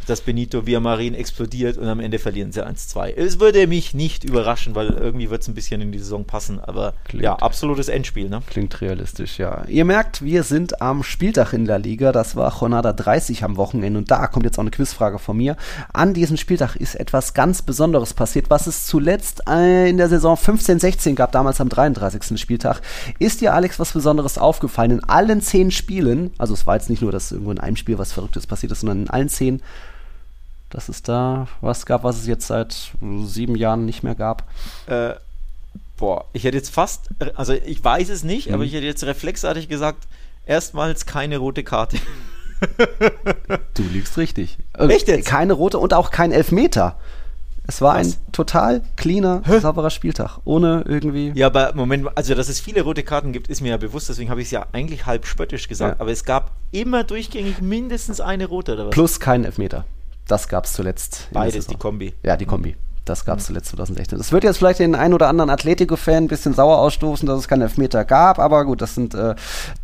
dass Benito Villamarin explodiert und am Ende verlieren sie 1-2. Es würde mich nicht überraschen, weil irgendwie wird es ein bisschen in die Saison passen, aber Klingt. ja, absolutes Endspiel. Ne? Klingt realistisch, ja. Ihr merkt, wir sind am Spieltag in der Liga, das war Jornada 30 am Wochenende und da kommt jetzt auch eine Quizfrage von mir. An diesem Spieltag ist etwas ganz Besonderes passiert, was es zuletzt äh, in der Saison 15-16 gab, damals am 33. Spieltag. Ist dir, Alex, was Besonderes aufgefallen? In allen zehn Spielen, also es war jetzt nicht nur, dass irgendwo in einem Spiel was Verrücktes passiert ist, sondern in allen zehn dass es da was gab, was es jetzt seit sieben Jahren nicht mehr gab? Äh, boah, ich hätte jetzt fast, also ich weiß es nicht, mhm. aber ich hätte jetzt reflexartig gesagt, erstmals keine rote Karte. du liegst richtig. Echt jetzt? Keine rote und auch kein Elfmeter. Es war Was? ein total cleaner, Hä? sauberer Spieltag, ohne irgendwie. Ja, aber Moment, also dass es viele rote Karten gibt, ist mir ja bewusst, deswegen habe ich es ja eigentlich halb spöttisch gesagt, ja. aber es gab immer durchgängig mindestens eine rote oder was? Plus keinen Elfmeter. Das gab es zuletzt. Beides, die Kombi. Ja, die Kombi. Das gab es mhm. zuletzt 2016. Das wird jetzt vielleicht den einen oder anderen Atletico-Fan ein bisschen sauer ausstoßen, dass es keinen Elfmeter gab, aber gut, das sind äh,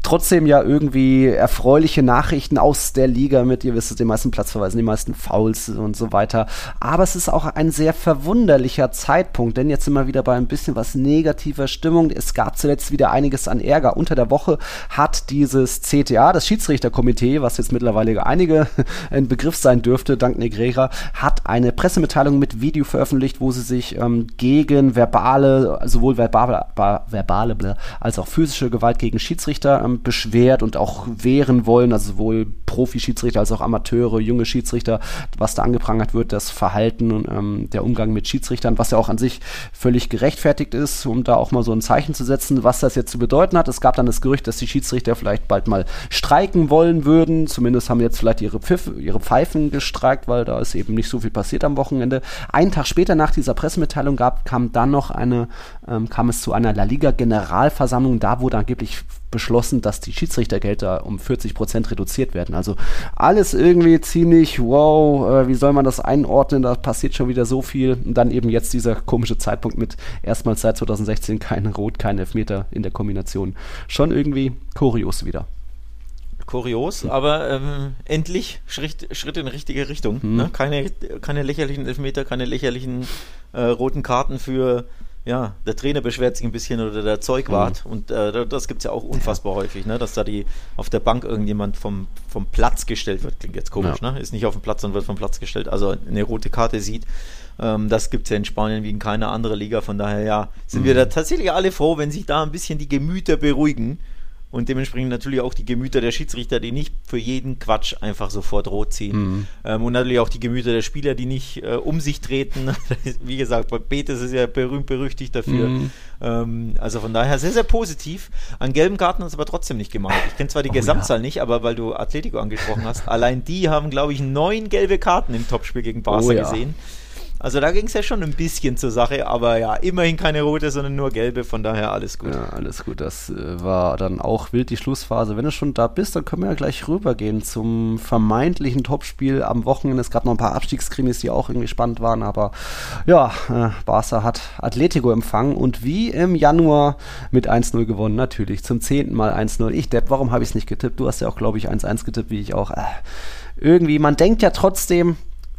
trotzdem ja irgendwie erfreuliche Nachrichten aus der Liga mit, ihr wisst es, den meisten Platzverweisen, die meisten Fouls und so weiter. Aber es ist auch ein sehr verwunderlicher Zeitpunkt, denn jetzt sind wir wieder bei ein bisschen was negativer Stimmung. Es gab zuletzt wieder einiges an Ärger. Unter der Woche hat dieses CTA, das Schiedsrichterkomitee, was jetzt mittlerweile einige ein Begriff sein dürfte, dank Negrera, hat eine Pressemitteilung mit Video veröffentlicht veröffentlicht, wo sie sich ähm, gegen verbale, sowohl verbale, als auch physische Gewalt gegen Schiedsrichter ähm, beschwert und auch wehren wollen, also sowohl Profi-Schiedsrichter als auch Amateure, junge Schiedsrichter, was da angeprangert wird, das Verhalten und ähm, der Umgang mit Schiedsrichtern, was ja auch an sich völlig gerechtfertigt ist, um da auch mal so ein Zeichen zu setzen, was das jetzt zu bedeuten hat. Es gab dann das Gerücht, dass die Schiedsrichter vielleicht bald mal streiken wollen würden. Zumindest haben jetzt vielleicht ihre, Pfiff, ihre Pfeifen gestreikt, weil da ist eben nicht so viel passiert am Wochenende. Einen Tag später später nach dieser Pressemitteilung gab, kam dann noch eine, ähm, kam es zu einer La Liga Generalversammlung. Da wurde angeblich beschlossen, dass die Schiedsrichtergelder um 40 Prozent reduziert werden. Also alles irgendwie ziemlich, wow, äh, wie soll man das einordnen? Da passiert schon wieder so viel. Und dann eben jetzt dieser komische Zeitpunkt mit erstmals seit 2016 kein Rot, kein Elfmeter in der Kombination. Schon irgendwie kurios wieder kurios, aber ähm, endlich Schritt, Schritt in richtige Richtung. Mhm. Ne? Keine, keine lächerlichen Elfmeter, keine lächerlichen äh, roten Karten für, ja, der Trainer beschwert sich ein bisschen oder der Zeugwart. Mhm. Und äh, das gibt es ja auch unfassbar ja. häufig, ne? dass da die auf der Bank irgendjemand vom, vom Platz gestellt wird. Klingt jetzt komisch, ja. ne? Ist nicht auf dem Platz, sondern wird vom Platz gestellt. Also eine rote Karte sieht. Ähm, das gibt es ja in Spanien wie in keiner anderen Liga. Von daher, ja, sind mhm. wir da tatsächlich alle froh, wenn sich da ein bisschen die Gemüter beruhigen und dementsprechend natürlich auch die Gemüter der Schiedsrichter, die nicht für jeden Quatsch einfach sofort rot ziehen. Mhm. Ähm, und natürlich auch die Gemüter der Spieler, die nicht äh, um sich treten. Wie gesagt, bei Betis ist ja berühmt berüchtigt dafür. Mhm. Ähm, also von daher sehr, sehr positiv. An gelben Karten ist aber trotzdem nicht gemacht. Ich kenne zwar die oh, Gesamtzahl ja. nicht, aber weil du Atletico angesprochen hast, allein die haben, glaube ich, neun gelbe Karten im Topspiel gegen Barca oh, ja. gesehen. Also da ging es ja schon ein bisschen zur Sache, aber ja, immerhin keine rote, sondern nur gelbe, von daher alles gut. Ja, alles gut. Das äh, war dann auch wild die Schlussphase. Wenn du schon da bist, dann können wir ja gleich rübergehen zum vermeintlichen Topspiel am Wochenende. Es gab noch ein paar Abstiegskrimis, die auch irgendwie spannend waren, aber ja, äh, Barca hat Atletico empfangen und wie im Januar mit 1-0 gewonnen, natürlich. Zum zehnten Mal 1-0. Ich, Depp, warum habe ich es nicht getippt? Du hast ja auch, glaube ich, 1-1 getippt, wie ich auch. Äh, irgendwie, man denkt ja trotzdem,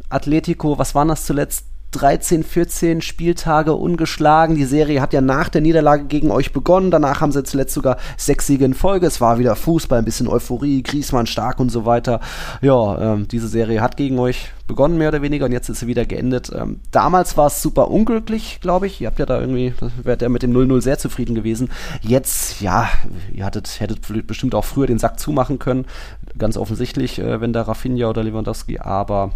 Atletico, was waren das zuletzt? 13, 14 Spieltage ungeschlagen. Die Serie hat ja nach der Niederlage gegen euch begonnen. Danach haben sie zuletzt sogar sechs Siege in Folge. Es war wieder Fußball, ein bisschen Euphorie, Griesmann stark und so weiter. Ja, ähm, diese Serie hat gegen euch begonnen, mehr oder weniger, und jetzt ist sie wieder geendet. Ähm, damals war es super unglücklich, glaube ich. Ihr habt ja da irgendwie, wärt ja mit dem 0-0 sehr zufrieden gewesen. Jetzt, ja, ihr hattet, hättet bestimmt auch früher den Sack zumachen können. Ganz offensichtlich, äh, wenn da Rafinha oder Lewandowski, aber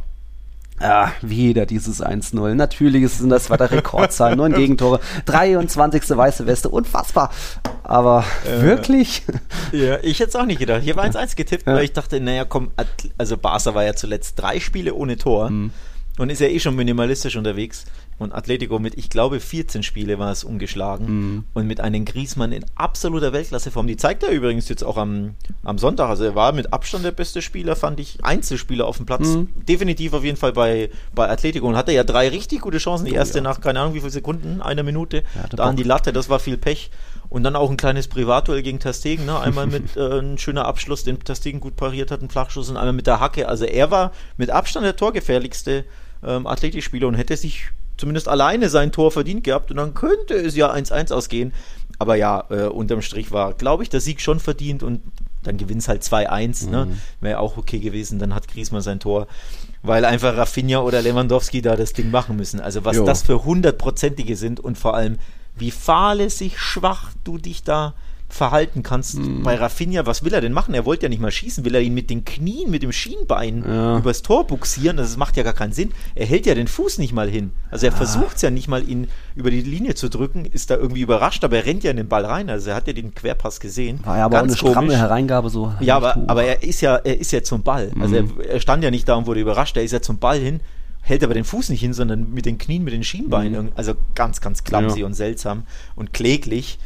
Ah, wieder dieses 1-0. Natürlich ist das weiter Rekordzahl, neun Gegentore, 23. weiße Weste, unfassbar. Aber äh, wirklich? Ja, ich hätte es auch nicht gedacht. Hier war 1-1 getippt, ja. weil ich dachte, naja, komm, also Barca war ja zuletzt drei Spiele ohne Tor. Mhm und ist ja eh schon minimalistisch unterwegs. Und Atletico mit, ich glaube, 14 Spiele war es umgeschlagen. Mhm. Und mit einem Griesmann in absoluter Weltklasseform. Die zeigt er übrigens jetzt auch am, am Sonntag. Also er war mit Abstand der beste Spieler, fand ich. Einzelspieler auf dem Platz. Mhm. Definitiv auf jeden Fall bei, bei Atletico. Und hatte ja drei richtig gute Chancen. Die oh erste oh, ja. nach, keine Ahnung, wie viele Sekunden, einer Minute. Ja, da an die Latte, das war viel Pech. Und dann auch ein kleines Privatduell gegen Tastegen. Ne? Einmal mit äh, ein schöner Abschluss, den Tastegen gut pariert hat, ein Flachschuss und einmal mit der Hacke. Also er war mit Abstand der torgefährlichste ähm, Athletikspieler und hätte sich zumindest alleine sein Tor verdient gehabt und dann könnte es ja 1-1 ausgehen. Aber ja, äh, unterm Strich war, glaube ich, der Sieg schon verdient und dann gewinnt es halt 2-1. Ne? Mhm. Ne? Wäre auch okay gewesen, dann hat Griezmann sein Tor. Weil einfach Rafinha oder Lewandowski da das Ding machen müssen. Also was jo. das für hundertprozentige sind und vor allem, wie fahrlässig schwach du dich da verhalten kannst. Mhm. Bei Rafinha, was will er denn machen? Er wollte ja nicht mal schießen. Will er ihn mit den Knien, mit dem Schienbein ja. übers Tor buxieren? Das macht ja gar keinen Sinn. Er hält ja den Fuß nicht mal hin. Also er ah. versucht es ja nicht mal, ihn über die Linie zu drücken. Ist da irgendwie überrascht, aber er rennt ja in den Ball rein. Also er hat ja den Querpass gesehen. War ja aber Ganz auch eine stramme Hereingabe so. Ja, aber, aber er ist ja, er ist ja zum Ball. Also mhm. er, er stand ja nicht da und wurde überrascht. Er ist ja zum Ball hin hält aber den Fuß nicht hin, sondern mit den Knien, mit den Schienbeinen. Mhm. Also ganz, ganz clumsy ja. und seltsam und kläglich.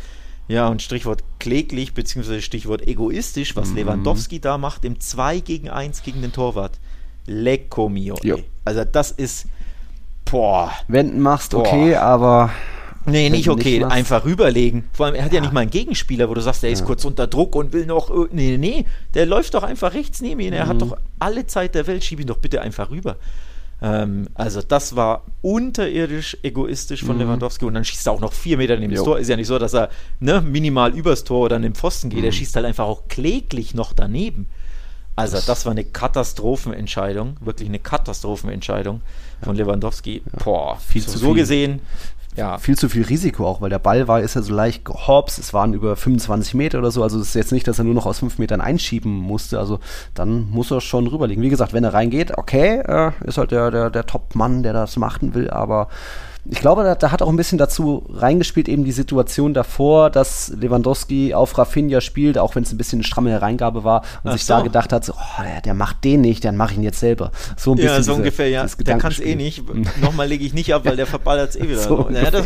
Ja, und Stichwort kläglich, beziehungsweise Stichwort egoistisch, was mhm. Lewandowski da macht, im 2 gegen 1 gegen den Torwart. Lecco mio. Also das ist, boah. Wenden machst, boah. okay, aber... Nee, nicht okay, nicht einfach rüberlegen. Vor allem, er hat ja. ja, nicht mal einen Gegenspieler, wo du sagst, der ist kurz unter Druck und will noch. Nee, nee, der läuft doch einfach rechts neben ihn. Er mhm. hat doch alle Zeit der Welt, schieb ihn doch bitte einfach rüber. Ähm, also das war unterirdisch egoistisch von mhm. Lewandowski und dann schießt er auch noch vier Meter neben das Tor. Ist ja nicht so, dass er ne, minimal übers Tor oder an den Pfosten geht. Mhm. Er schießt halt einfach auch kläglich noch daneben. Also das, war eine Katastrophenentscheidung, wirklich eine Katastrophenentscheidung von Lewandowski. Ja. Boah, viel zu so viel. gesehen ja. viel zu viel Risiko auch, weil der Ball war, ist ja so leicht gehops, es waren über 25 Meter oder so, also es ist jetzt nicht, dass er nur noch aus 5 Metern einschieben musste, also dann muss er schon rüberlegen. Wie gesagt, wenn er reingeht, okay, äh, ist halt der, der, der Top-Mann, der das machen will, aber ich glaube, da, da, hat auch ein bisschen dazu reingespielt, eben die Situation davor, dass Lewandowski auf Rafinha spielt, auch wenn es ein bisschen eine stramme Hereingabe war und Ach sich so. da gedacht hat, so, oh, der, der, macht den nicht, dann mache ich ihn jetzt selber. So ein bisschen. Ja, so diese, ungefähr, ja. Der kann es eh nicht. Nochmal lege ich nicht ab, weil der verballert es eh wieder. so naja, das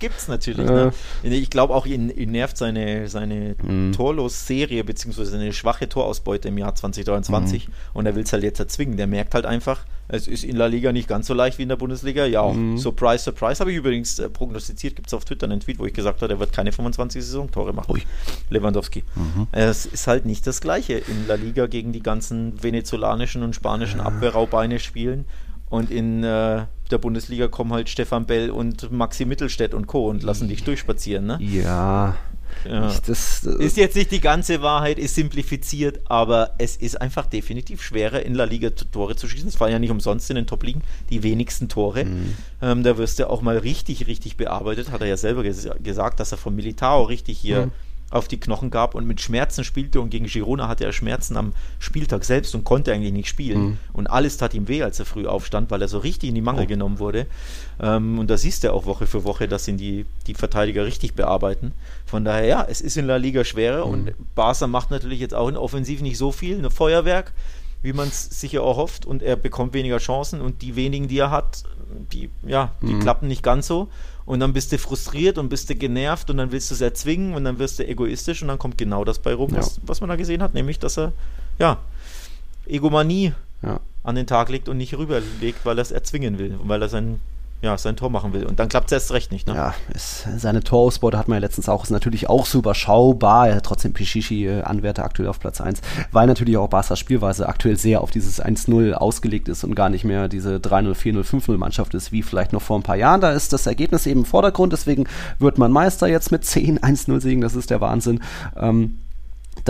gibt es natürlich. Ja. Ne? Ich glaube auch, ihn, ihn, nervt seine, seine mhm. Torlos-Serie, beziehungsweise eine schwache Torausbeute im Jahr 2023 mhm. und er will es halt jetzt erzwingen. Der merkt halt einfach, es ist in La Liga nicht ganz so leicht wie in der Bundesliga. Ja, mhm. surprise, surprise. Habe ich übrigens äh, prognostiziert. Gibt es auf Twitter einen Tweet, wo ich gesagt habe, er wird keine 25 Saisontore machen. Ui. Lewandowski. Mhm. Es ist halt nicht das Gleiche in La Liga gegen die ganzen venezolanischen und spanischen ja. Abwehrraubeine spielen. Und in äh, der Bundesliga kommen halt Stefan Bell und Maxi Mittelstädt und Co. und lassen dich durchspazieren, ne? Ja. Ja. Ich, das, das ist jetzt nicht die ganze Wahrheit, ist simplifiziert, aber es ist einfach definitiv schwerer, in La Liga Tore zu schießen. Es fallen ja nicht umsonst in den Top-Ligen die wenigsten Tore. Mhm. Ähm, da wirst du auch mal richtig, richtig bearbeitet. Hat er ja selber ges gesagt, dass er vom Militao richtig hier. Mhm auf die Knochen gab und mit Schmerzen spielte und gegen Girona hatte er Schmerzen am Spieltag selbst und konnte eigentlich nicht spielen. Mhm. Und alles tat ihm weh, als er früh aufstand, weil er so richtig in die Mangel oh. genommen wurde. Ähm, und da siehst du auch Woche für Woche, dass ihn die, die Verteidiger richtig bearbeiten. Von daher, ja, es ist in La Liga schwerer mhm. und Barca macht natürlich jetzt auch in Offensiv nicht so viel, ein Feuerwerk, wie man es sicher auch hofft und er bekommt weniger Chancen und die wenigen, die er hat, die, ja, die mhm. klappen nicht ganz so und dann bist du frustriert und bist du genervt und dann willst du es erzwingen und dann wirst du egoistisch und dann kommt genau das bei rum, ja. was, was, man da gesehen hat, nämlich, dass er, ja, Egomanie ja. an den Tag legt und nicht rüberlegt, weil er es erzwingen will und weil er sein ja, sein Tor machen will. Und dann klappt es erst recht nicht. Ne? Ja, ist, seine Torausbeute hat man ja letztens auch, ist natürlich auch so überschaubar. Er hat trotzdem Pichichi-Anwärter aktuell auf Platz 1, weil natürlich auch Barca's Spielweise aktuell sehr auf dieses 1-0 ausgelegt ist und gar nicht mehr diese 3-0, 4-0, 5-0 Mannschaft ist, wie vielleicht noch vor ein paar Jahren. Da ist das Ergebnis eben im Vordergrund, deswegen wird man Meister jetzt mit 10 1-0 Siegen, das ist der Wahnsinn. Ähm,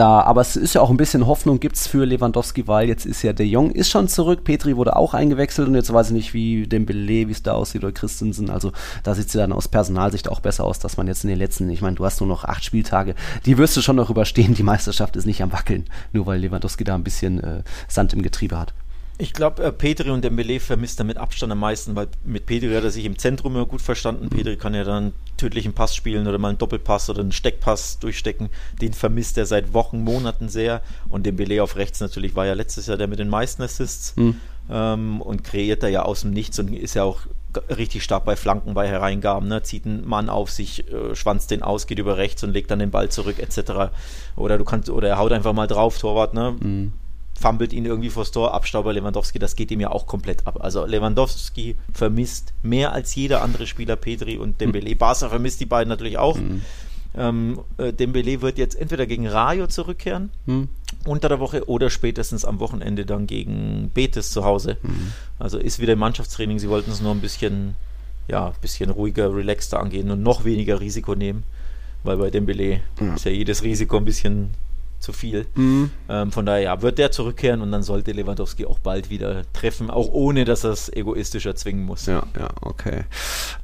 da, aber es ist ja auch ein bisschen Hoffnung gibt's für Lewandowski, weil jetzt ist ja De Jong ist schon zurück, Petri wurde auch eingewechselt und jetzt weiß ich nicht, wie Dembele, wie es da aussieht oder Christensen, also da sieht es ja dann aus Personalsicht auch besser aus, dass man jetzt in den letzten, ich meine, du hast nur noch acht Spieltage, die wirst du schon noch überstehen, die Meisterschaft ist nicht am wackeln, nur weil Lewandowski da ein bisschen äh, Sand im Getriebe hat. Ich glaube, äh, Petri und Dembele vermisst er mit Abstand am meisten, weil mit Petri hat er sich im Zentrum immer gut verstanden. Mhm. Petri kann ja dann einen tödlichen Pass spielen oder mal einen Doppelpass oder einen Steckpass durchstecken. Den vermisst er seit Wochen, Monaten sehr. Und Dembele auf rechts natürlich war ja letztes Jahr der mit den meisten Assists mhm. ähm, und kreiert er ja aus dem Nichts und ist ja auch richtig stark bei Flanken, bei Hereingaben, ne? zieht einen Mann auf sich, äh, schwanzt den aus, geht über rechts und legt dann den Ball zurück, etc. Oder du kannst, oder er haut einfach mal drauf, Torwart, ne? Mhm fummelt ihn irgendwie vors Tor, Abstauber Lewandowski, das geht ihm ja auch komplett ab. Also Lewandowski vermisst mehr als jeder andere Spieler Petri und Dembele. Mhm. Barca vermisst die beiden natürlich auch. Mhm. Ähm, äh, Dembele wird jetzt entweder gegen Rayo zurückkehren mhm. unter der Woche oder spätestens am Wochenende dann gegen Betis zu Hause. Mhm. Also ist wieder im Mannschaftstraining. Sie wollten es nur ein bisschen, ja, bisschen ruhiger, relaxter angehen und noch weniger Risiko nehmen, weil bei Dembele ja. ist ja jedes Risiko ein bisschen zu viel. Mhm. Ähm, von daher ja, wird der zurückkehren und dann sollte Lewandowski auch bald wieder treffen, auch ohne dass er es egoistisch erzwingen muss. Ja, ja, okay.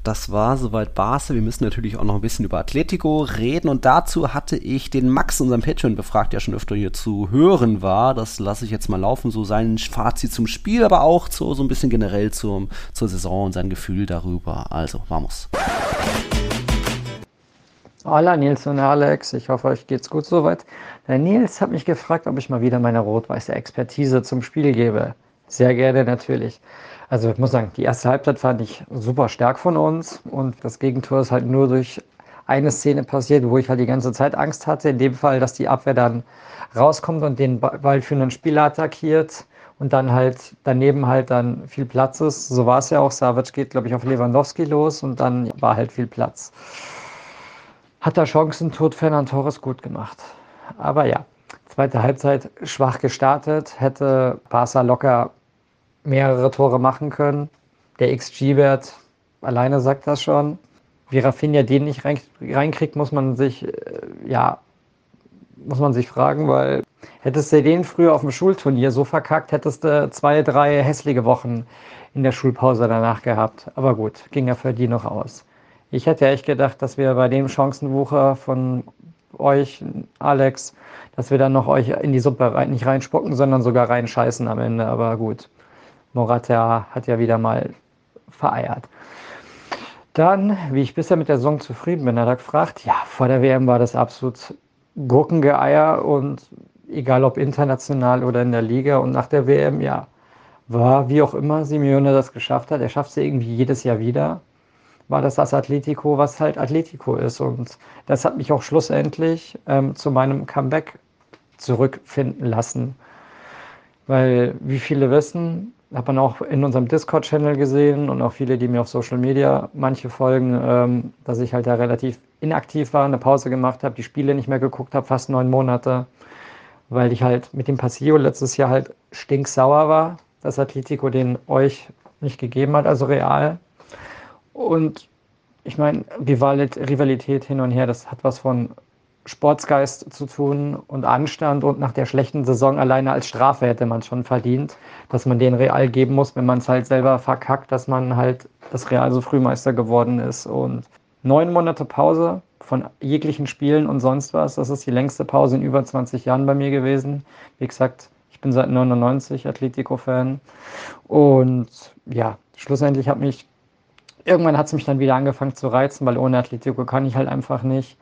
Das war soweit Barca. Wir müssen natürlich auch noch ein bisschen über Atletico reden und dazu hatte ich den Max, unseren Patreon, befragt, der schon öfter hier zu hören war. Das lasse ich jetzt mal laufen, so sein Fazit zum Spiel, aber auch zu, so ein bisschen generell zum, zur Saison und sein Gefühl darüber. Also, vamos. Hola Nils und Alex, ich hoffe, euch geht's gut soweit. Der Nils hat mich gefragt, ob ich mal wieder meine rot-weiße Expertise zum Spiel gebe. Sehr gerne natürlich. Also ich muss sagen, die erste Halbzeit fand ich super stark von uns und das Gegentor ist halt nur durch eine Szene passiert, wo ich halt die ganze Zeit Angst hatte. In dem Fall, dass die Abwehr dann rauskommt und den Ball für einen Spieler attackiert und dann halt daneben halt dann viel Platz ist. So war es ja auch. Savic geht, glaube ich, auf Lewandowski los und dann war halt viel Platz hat er Chancen, Tod Fernand Torres gut gemacht. Aber ja, zweite Halbzeit schwach gestartet, hätte Barca locker mehrere Tore machen können. Der XG-Wert alleine sagt das schon. Wie Rafinha den nicht rein, reinkriegt, muss man sich, äh, ja, muss man sich fragen, weil hättest du den früher auf dem Schulturnier so verkackt, hättest du zwei, drei hässliche Wochen in der Schulpause danach gehabt. Aber gut, ging ja für die noch aus. Ich hätte echt gedacht, dass wir bei dem Chancenwucher von euch, Alex, dass wir dann noch euch in die Suppe rein, nicht reinspucken, sondern sogar reinscheißen am Ende. Aber gut, Morata hat ja wieder mal vereiert. Dann, wie ich bisher mit der Saison zufrieden bin, hat er gefragt, ja, vor der WM war das absolut Gurkengeeier und egal ob international oder in der Liga und nach der WM, ja, war wie auch immer Simeone das geschafft hat. Er schafft es irgendwie jedes Jahr wieder war das das Atletico, was halt Atletico ist. Und das hat mich auch schlussendlich ähm, zu meinem Comeback zurückfinden lassen. Weil, wie viele wissen, hat man auch in unserem Discord-Channel gesehen und auch viele, die mir auf Social Media manche folgen, ähm, dass ich halt da relativ inaktiv war, eine Pause gemacht habe, die Spiele nicht mehr geguckt habe, fast neun Monate, weil ich halt mit dem Passillo letztes Jahr halt stinksauer war, dass Atletico den euch nicht gegeben hat, also real. Und ich meine, Rivalität hin und her, das hat was von Sportsgeist zu tun und Anstand und nach der schlechten Saison alleine als Strafe hätte man schon verdient, dass man den Real geben muss, wenn man es halt selber verkackt, dass man halt das Real so Frühmeister geworden ist und neun Monate Pause von jeglichen Spielen und sonst was, das ist die längste Pause in über 20 Jahren bei mir gewesen. Wie gesagt, ich bin seit 99 Atletico-Fan und ja, schlussendlich hat mich irgendwann hat es mich dann wieder angefangen zu reizen, weil ohne Atletico kann ich halt einfach nicht.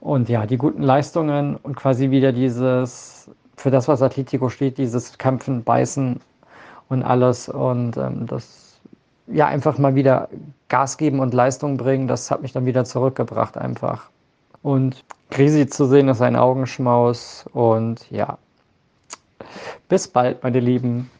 Und ja, die guten Leistungen und quasi wieder dieses, für das, was Atletico steht, dieses Kämpfen, Beißen und alles. Und ähm, das, ja, einfach mal wieder Gas geben und Leistung bringen, das hat mich dann wieder zurückgebracht einfach. Und Grisi zu sehen ist ein Augenschmaus. Und ja, bis bald, meine Lieben.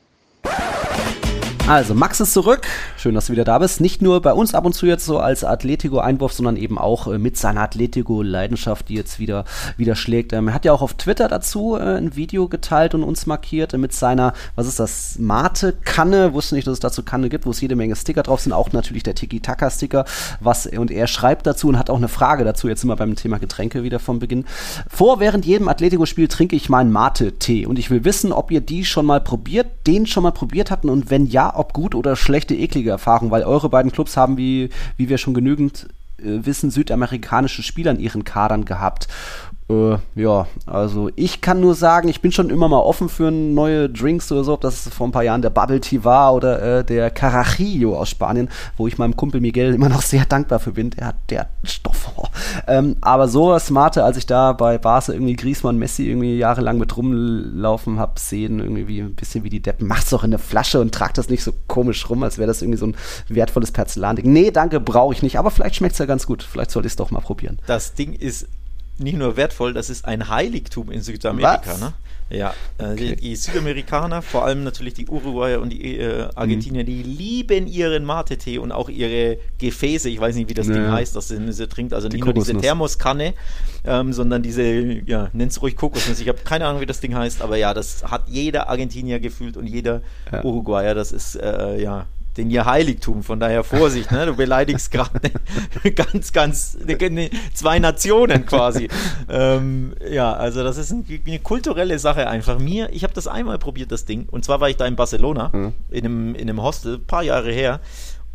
Also, Max ist zurück. Schön, dass du wieder da bist. Nicht nur bei uns ab und zu jetzt so als Atletico-Einwurf, sondern eben auch äh, mit seiner Atletico-Leidenschaft, die jetzt wieder, wieder schlägt. Ähm, er hat ja auch auf Twitter dazu äh, ein Video geteilt und uns markiert äh, mit seiner, was ist das, Mate-Kanne. Wusste nicht, dass es dazu Kanne gibt, wo es jede Menge Sticker drauf sind. Auch natürlich der Tiki-Taka-Sticker. Was, und er schreibt dazu und hat auch eine Frage dazu, jetzt immer beim Thema Getränke wieder vom Beginn. Vor während jedem Atletico-Spiel trinke ich meinen Mate-Tee und ich will wissen, ob ihr die schon mal probiert, den schon mal probiert hatten und wenn ja, ob gut oder schlechte, eklige Erfahrung, weil eure beiden Clubs haben, wie, wie wir schon genügend äh, wissen, südamerikanische Spieler in ihren Kadern gehabt. Äh, ja, also ich kann nur sagen, ich bin schon immer mal offen für neue Drinks oder so, ob das vor ein paar Jahren der Bubble Tea war oder äh, der Carajillo aus Spanien, wo ich meinem Kumpel Miguel immer noch sehr dankbar für bin. Der hat der Stoff. Ähm, aber so smarte, als ich da bei Barca irgendwie Griezmann, Messi irgendwie jahrelang mit rumlaufen hab sehen, irgendwie wie, ein bisschen wie die Deppen, macht's doch in eine Flasche und tragt das nicht so komisch rum, als wäre das irgendwie so ein wertvolles Porzellanding. Nee, danke, brauche ich nicht, aber vielleicht schmeckt's ja ganz gut. Vielleicht sollte ich es doch mal probieren. Das Ding ist nicht nur wertvoll, das ist ein Heiligtum in Südamerika. Was? Ne? Ja, äh, Okay. die, Südamerikaner, vor allem natürlich die Uruguayer und die äh, Argentinier, Mhm. die lieben ihren Mate-Tee und auch ihre Gefäße. Ich weiß nicht, wie das Ja. Ding heißt, das sie, sie trinkt. Also Die nicht nur diese Kokosnuss. Thermoskanne, ähm, sondern diese, ja, nenn's ruhig Kokosnuss. Ich habe keine Ahnung, wie das Ding heißt, aber ja, das hat jeder Argentinier gefühlt und jeder Ja. Uruguayer. Das ist, äh, ja, den ihr Heiligtum. Von daher Vorsicht, ne? du beleidigst gerade ganz, ganz ne, zwei Nationen quasi. ähm, ja, also das ist ein, eine kulturelle Sache einfach. Mir, ich habe das einmal probiert, das Ding. Und zwar war ich da in Barcelona, Mhm. in, einem, in einem Hostel, ein paar Jahre her.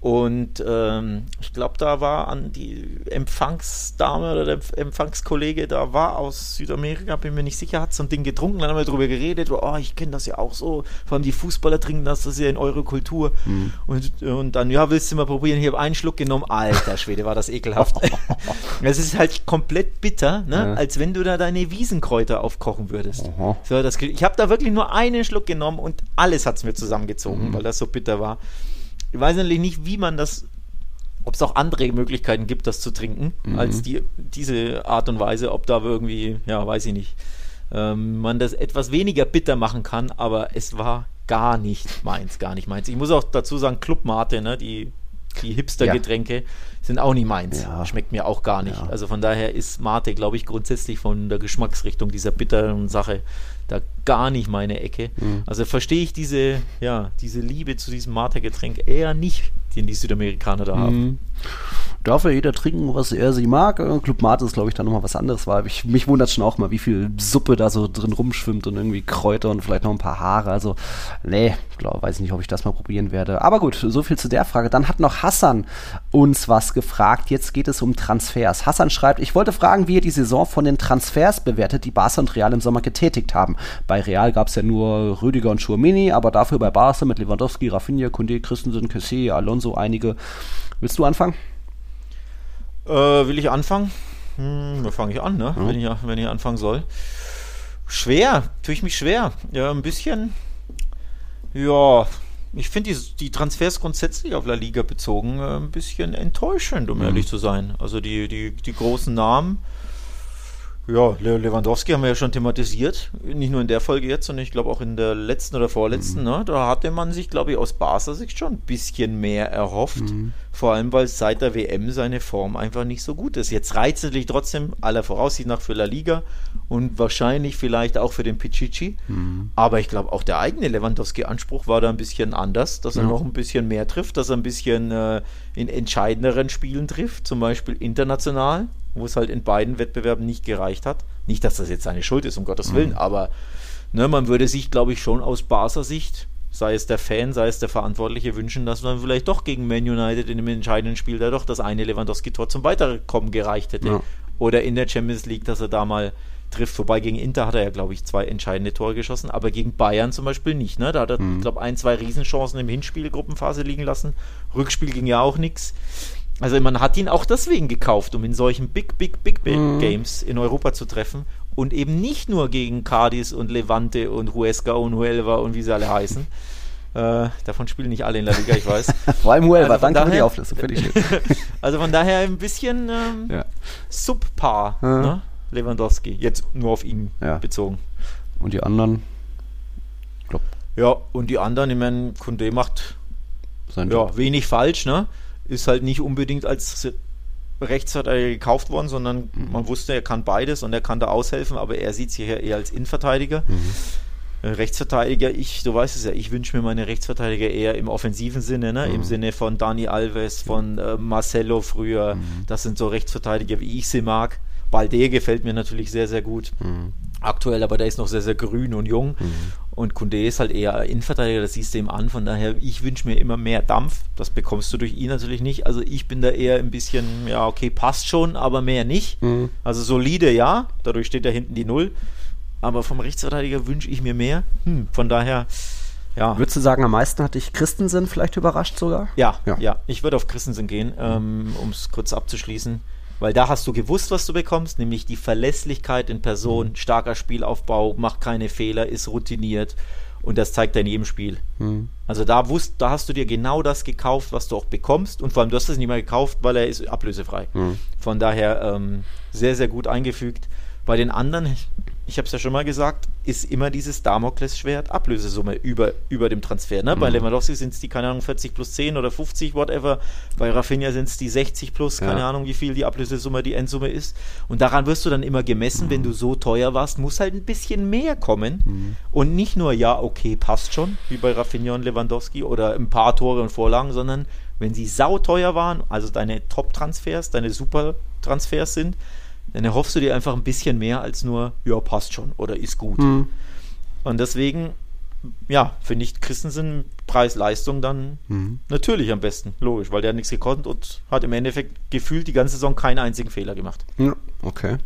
Und ähm, ich glaube, da war an die Empfangsdame oder der Empfangskollege, da war aus Südamerika, bin mir nicht sicher, hat so ein Ding getrunken, dann haben wir drüber geredet, oh, ich kenne das ja auch so, vor allem die Fußballer trinken das, das ist ja in eurer Kultur. Und, und dann, ja, willst du mal probieren? Ich habe einen Schluck genommen, alter Schwede, war das ekelhaft. Es ist halt komplett bitter, ne? Ja. als wenn du da deine Wiesenkräuter aufkochen würdest. Aha. So, das, ich habe da wirklich nur einen Schluck genommen und alles hat es mir zusammengezogen, weil das so bitter war. Ich weiß natürlich nicht, wie man das, ob es auch andere Möglichkeiten gibt, das zu trinken, als die, diese Art und Weise, ob da irgendwie, ja, weiß ich nicht, ähm, man das etwas weniger bitter machen kann, aber es war gar nicht meins, gar nicht meins. Ich muss auch dazu sagen, Clubmate, ne, die, die Hipster-Getränke sind auch nicht meins. Ja. Schmeckt mir auch gar nicht. Ja. Also von daher ist Mate, glaube ich, grundsätzlich von der Geschmacksrichtung dieser bitteren Sache da gar nicht meine Ecke. Mhm. Also verstehe ich diese, ja, diese Liebe zu diesem Mate-Getränk eher nicht, den die Südamerikaner da haben. Darf ja jeder trinken, was er sie mag. Äh, Club Mate ist, glaube ich, dann nochmal was anderes, weil ich, mich wundert schon auch mal, wie viel Suppe da so drin rumschwimmt und irgendwie Kräuter und vielleicht noch ein paar Haare. Also, nee, glaub, weiß nicht, ob ich das mal probieren werde. Aber gut, so viel zu der Frage. Dann hat noch Hassan uns was gefragt. Jetzt geht es um Transfers. Hassan schreibt, ich wollte fragen, wie ihr die Saison von den Transfers bewertet, die Barca und Real im Sommer getätigt haben. Bei Real gab es ja nur Rüdiger und Schurmini, aber dafür bei Barca mit Lewandowski, Rafinha, Kunde, Christensen, Kessie, Alonso einige. Willst du anfangen? Äh, will ich anfangen? Hm, da fange ich an, ne? Wenn, ich, wenn ich anfangen soll. Schwer, tue ich mich schwer. Ja, ein bisschen. Ja, ich finde die, die Transfers grundsätzlich auf La Liga bezogen äh, ein bisschen enttäuschend, um ehrlich zu sein. Also die, die, die großen Namen. Ja, Le Lewandowski haben wir ja schon thematisiert. Nicht nur in der Folge jetzt, sondern ich glaube auch in der letzten oder vorletzten. Ne? Da hatte man sich, glaube ich, aus Barca Sicht schon ein bisschen mehr erhofft. Vor allem, weil seit der WM seine Form einfach nicht so gut ist. Jetzt reizt natürlich trotzdem aller Voraussicht nach für La Liga und wahrscheinlich vielleicht auch für den Pichichi. Aber ich glaube, auch der eigene Lewandowski-Anspruch war da ein bisschen anders, dass er Ja. noch ein bisschen mehr trifft, dass er ein bisschen äh, in entscheidenderen Spielen trifft, zum Beispiel international, wo es halt in beiden Wettbewerben nicht gereicht hat. Nicht, dass das jetzt seine Schuld ist, um Gottes Willen, aber ne, man würde sich, glaube ich, schon aus Barca Sicht, sei es der Fan, sei es der Verantwortliche, wünschen, dass man vielleicht doch gegen Man United in dem entscheidenden Spiel da doch das eine Lewandowski-Tor zum Weiterkommen gereicht hätte. Ja. Oder in der Champions League, dass er da mal trifft. Wobei gegen Inter hat er ja, glaube ich, zwei entscheidende Tore geschossen, aber gegen Bayern zum Beispiel nicht. Ne? Da hat er, ich glaube, ein, zwei Riesenchancen im Hinspiel, Gruppenphase liegen lassen. Rückspiel ging ja auch nichts. Also man hat ihn auch deswegen gekauft, um in solchen Big, Big, Big, Big Games in Europa zu treffen und eben nicht nur gegen Cadiz und Levante und Huesca und Huelva und wie sie alle heißen. Äh, davon spielen nicht alle in La Liga, ich weiß. Vor allem Huelva, Also danke für die daher- Auflistung, schön. Also von daher ein bisschen ähm, Ja. subpar, Ja. ne? Lewandowski. Jetzt nur auf ihn Ja. bezogen. Und die anderen? Glaub, Ja, und die anderen, ich meine, Kunde macht Ja, wenig falsch, ne? Ist halt nicht unbedingt als Rechtsverteidiger gekauft worden, sondern mhm. man wusste, er kann beides und er kann da aushelfen, aber er sieht sich ja eher als Innenverteidiger. Mhm. Äh, Rechtsverteidiger, ich, du weißt es ja, ich wünsche mir meine Rechtsverteidiger eher im offensiven Sinne, ne? Mhm. im Sinne von Dani Alves, von äh, Marcelo früher. Mhm. Das sind so Rechtsverteidiger, wie ich sie mag. Balde gefällt mir natürlich sehr, sehr gut. Mhm. Aktuell, aber der ist noch sehr, sehr grün und jung. Mhm. Und Kunde ist halt eher Innenverteidiger, das siehst du ihm an. Von daher, ich wünsche mir immer mehr Dampf. Das bekommst du durch ihn natürlich nicht. Also ich bin da eher ein bisschen, ja, okay, passt schon, aber mehr nicht. Mhm. Also solide, ja. Dadurch steht da hinten die Null aber vom Rechtsverteidiger wünsche ich mir mehr. Hm, von daher, ja. Würdest du sagen, am meisten hat dich Christensen vielleicht überrascht sogar? Ja, ja. ja. Ich würde auf Christensen gehen, ähm, um es kurz abzuschließen. Weil da hast du gewusst, was du bekommst, nämlich die Verlässlichkeit in Person, mhm. starker Spielaufbau, macht keine Fehler, ist routiniert und das zeigt er in jedem Spiel. Mhm. Also da, wusst, da hast du dir genau das gekauft, was du auch bekommst und vor allem du hast es nicht mehr gekauft, weil er ist ablösefrei. Mhm. Von daher ähm, sehr, sehr gut eingefügt. Bei den anderen, ich habe es ja schon mal gesagt, ist immer dieses Damoklesschwert Ablösesumme über, über dem Transfer. Ne? Mhm. Bei Lewandowski sind es die, keine Ahnung, 40 plus 10 oder 50, whatever. Bei Rafinha sind es die 60 plus, keine ja. Ahnung, wie viel die Ablösesumme, die Endsumme ist. Und daran wirst du dann immer gemessen, mhm. wenn du so teuer warst, muss halt ein bisschen mehr kommen. Mhm. Und nicht nur, ja, okay, passt schon, wie bei Rafinha und Lewandowski oder ein paar Tore und Vorlagen, sondern wenn sie sauteuer waren, also deine Top-Transfers, deine Super-Transfers sind, dann erhoffst du dir einfach ein bisschen mehr als nur, ja, passt schon oder ist gut. Mhm. Und deswegen, ja, finde ich Christensen Preis-Leistung dann mhm. natürlich am besten, logisch, weil der hat nichts gekonnt und hat im Endeffekt gefühlt die ganze Saison keinen einzigen Fehler gemacht. Ja, okay.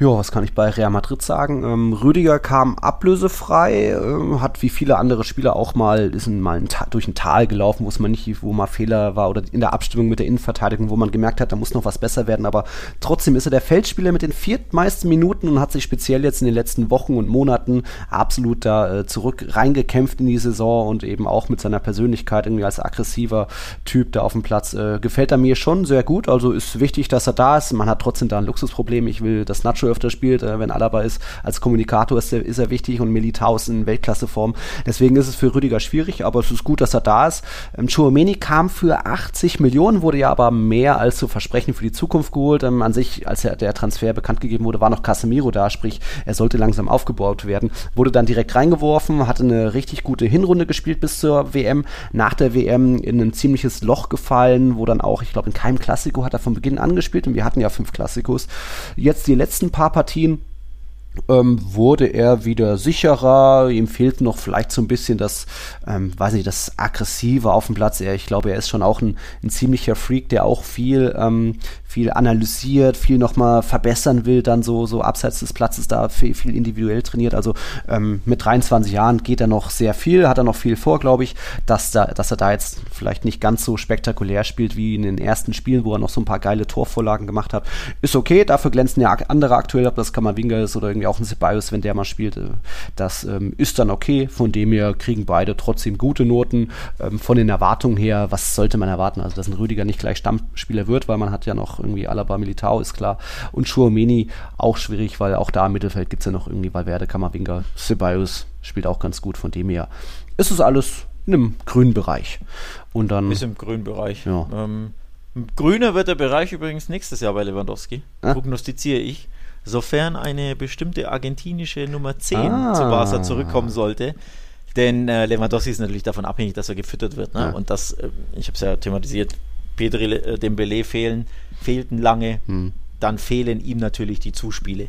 Ja, was kann ich bei Real Madrid sagen? Ähm, Rüdiger kam ablösefrei, äh, hat wie viele andere Spieler auch mal, ist mal ein durch ein Tal gelaufen, wo es mal nicht, wo mal Fehler war oder in der Abstimmung mit der Innenverteidigung, wo man gemerkt hat, da muss noch was besser werden, aber trotzdem ist er der Feldspieler mit den viertmeisten Minuten und hat sich speziell jetzt in den letzten Wochen und Monaten absolut da äh, zurück reingekämpft in die Saison und eben auch mit seiner Persönlichkeit irgendwie als aggressiver Typ da auf dem Platz. Äh, gefällt er mir schon sehr gut, also ist wichtig, dass er da ist. Man hat trotzdem da ein Luxusproblem. Ich will, dass Nacho öfter spielt, äh, wenn Alaba ist. Als Kommunikator ist er, ist er wichtig und Militao ist in Weltklasseform. Deswegen ist es für Rüdiger schwierig, aber es ist gut, dass er da ist. Ähm, Chouameni kam für 80 Millionen, wurde ja aber mehr als zu versprechen für die Zukunft geholt. Ähm, an sich, als er, der Transfer bekannt gegeben wurde, war noch Casemiro da, sprich, er sollte langsam aufgebaut werden. Wurde dann direkt reingeworfen, hatte eine richtig gute Hinrunde gespielt bis zur WM. Nach der WM in ein ziemliches Loch gefallen, wo dann auch, ich glaube, in keinem Klassiko hat er von Beginn an gespielt und wir hatten ja fünf Klassikos. Jetzt die letzten paar Partien ähm, wurde er wieder sicherer. Ihm fehlt noch vielleicht so ein bisschen das, ähm, weiß nicht, das Aggressive auf dem Platz. Er, ich glaube, er ist schon auch ein, ein ziemlicher Freak, der auch viel, ähm, viel analysiert, viel nochmal verbessern will, dann so, so abseits des Platzes da viel, viel individuell trainiert. Also ähm, mit 23 Jahren geht er noch sehr viel, hat er noch viel vor, glaube ich, dass, da, dass er da jetzt vielleicht nicht ganz so spektakulär spielt wie in den ersten Spielen, wo er noch so ein paar geile Torvorlagen gemacht hat. Ist okay, dafür glänzen ja andere aktuell, ob das Kammerwinger ist oder irgendwie auch ein Ceballos, wenn der mal spielt. Äh, das ähm, ist dann okay, von dem her kriegen beide trotzdem gute Noten. Ähm, von den Erwartungen her, was sollte man erwarten? Also, dass ein Rüdiger nicht gleich Stammspieler wird, weil man hat ja noch irgendwie Alaba Militao ist klar. Und Schuomeni auch schwierig, weil auch da im Mittelfeld gibt es ja noch irgendwie Valverde, Kammerwinger, Ceballos spielt auch ganz gut, von dem her ist es alles in einem grünen Bereich. Und dann. Ist im grünen Bereich. Ja. Ähm, grüner wird der Bereich übrigens nächstes Jahr bei Lewandowski. Ah. Prognostiziere ich. Sofern eine bestimmte argentinische Nummer 10 ah. zu Barca zurückkommen sollte. Denn äh, Lewandowski ist natürlich davon abhängig, dass er gefüttert wird. Ne? Ja. Und das, äh, ich habe es ja thematisiert, Pedri, äh, Dembele fehlen, fehlten lange, hm. dann fehlen ihm natürlich die Zuspiele.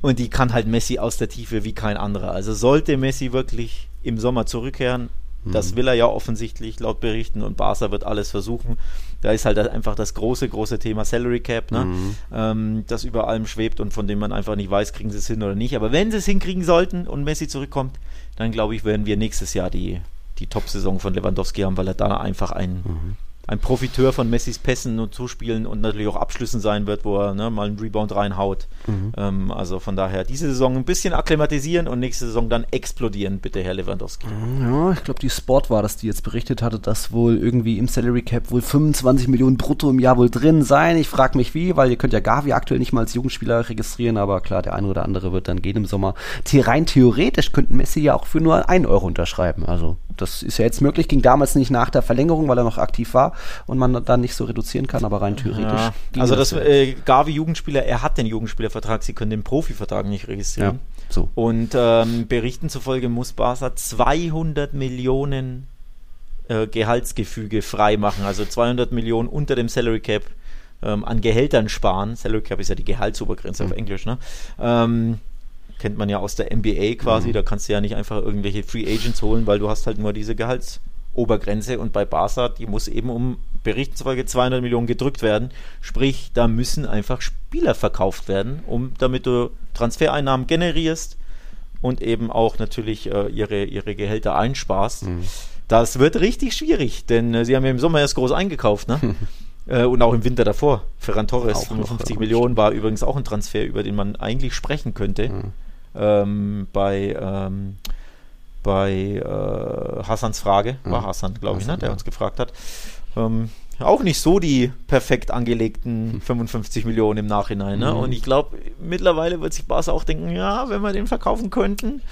Und die kann halt Messi aus der Tiefe wie kein anderer. Also sollte Messi wirklich im Sommer zurückkehren. Das will er ja offensichtlich laut Berichten und Barca wird alles versuchen. Da ist halt einfach das große, große Thema Salary Cap, ne? Mhm. Ähm, das über allem schwebt und von dem man einfach nicht weiß, kriegen sie es hin oder nicht. Aber wenn sie es hinkriegen sollten und Messi zurückkommt, dann glaube ich, werden wir nächstes Jahr die, die Top-Saison von Lewandowski haben, weil er da einfach ein, mhm ein Profiteur von Messis Pässen und Zuspielen und natürlich auch Abschlüssen sein wird, wo er ne, mal einen Rebound reinhaut. Mhm. Ähm, also von daher diese Saison ein bisschen akklimatisieren und nächste Saison dann explodieren, bitte Herr Lewandowski. Ja, ich glaube, die Sport war das, die jetzt berichtet hatte, dass wohl irgendwie im Salary Cap wohl 25 Millionen brutto im Jahr wohl drin sein. Ich frage mich wie, weil ihr könnt ja Gavi aktuell nicht mal als Jugendspieler registrieren, aber klar, der eine oder andere wird dann gehen im Sommer. Rein theoretisch könnten Messi ja auch für nur 1 Euro unterschreiben. Also das ist ja jetzt möglich, ging damals nicht nach der Verlängerung, weil er noch aktiv war und man dann nicht so reduzieren kann, aber rein theoretisch. Ja, also das, äh, Gavi Jugendspieler, er hat den Jugendspielervertrag, sie können den Profivertrag nicht registrieren. Ja, so. Und ähm, Berichten zufolge muss Barca 200 Millionen äh, Gehaltsgefüge freimachen, also 200 Millionen unter dem Salary Cap ähm, an Gehältern sparen. Salary Cap ist ja die Gehaltsobergrenze mhm. auf Englisch, ne? Ähm, kennt man ja aus der NBA quasi, mhm. da kannst du ja nicht einfach irgendwelche Free Agents holen, weil du hast halt nur diese Gehaltsobergrenze und bei Barca, die muss eben um Berichten zufolge 200 Millionen gedrückt werden, sprich, da müssen einfach Spieler verkauft werden, um damit du Transfereinnahmen generierst und eben auch natürlich äh, ihre, ihre Gehälter einsparst. Mhm. Das wird richtig schwierig, denn äh, sie haben ja im Sommer erst groß eingekauft, ne? Äh, und auch im Winter davor. Ferran Torres, auch 55 noch, Millionen, war übrigens auch ein Transfer, über den man eigentlich sprechen könnte. Mhm. Ähm, bei ähm, bei äh, Hassans Frage, war Hassan, glaube ich, ne, der ja. uns gefragt hat. Ähm, auch nicht so die perfekt angelegten 55 hm. Millionen im Nachhinein. Ne? Mhm. Und ich glaube, mittlerweile wird sich Barca auch denken, ja, wenn wir den verkaufen könnten,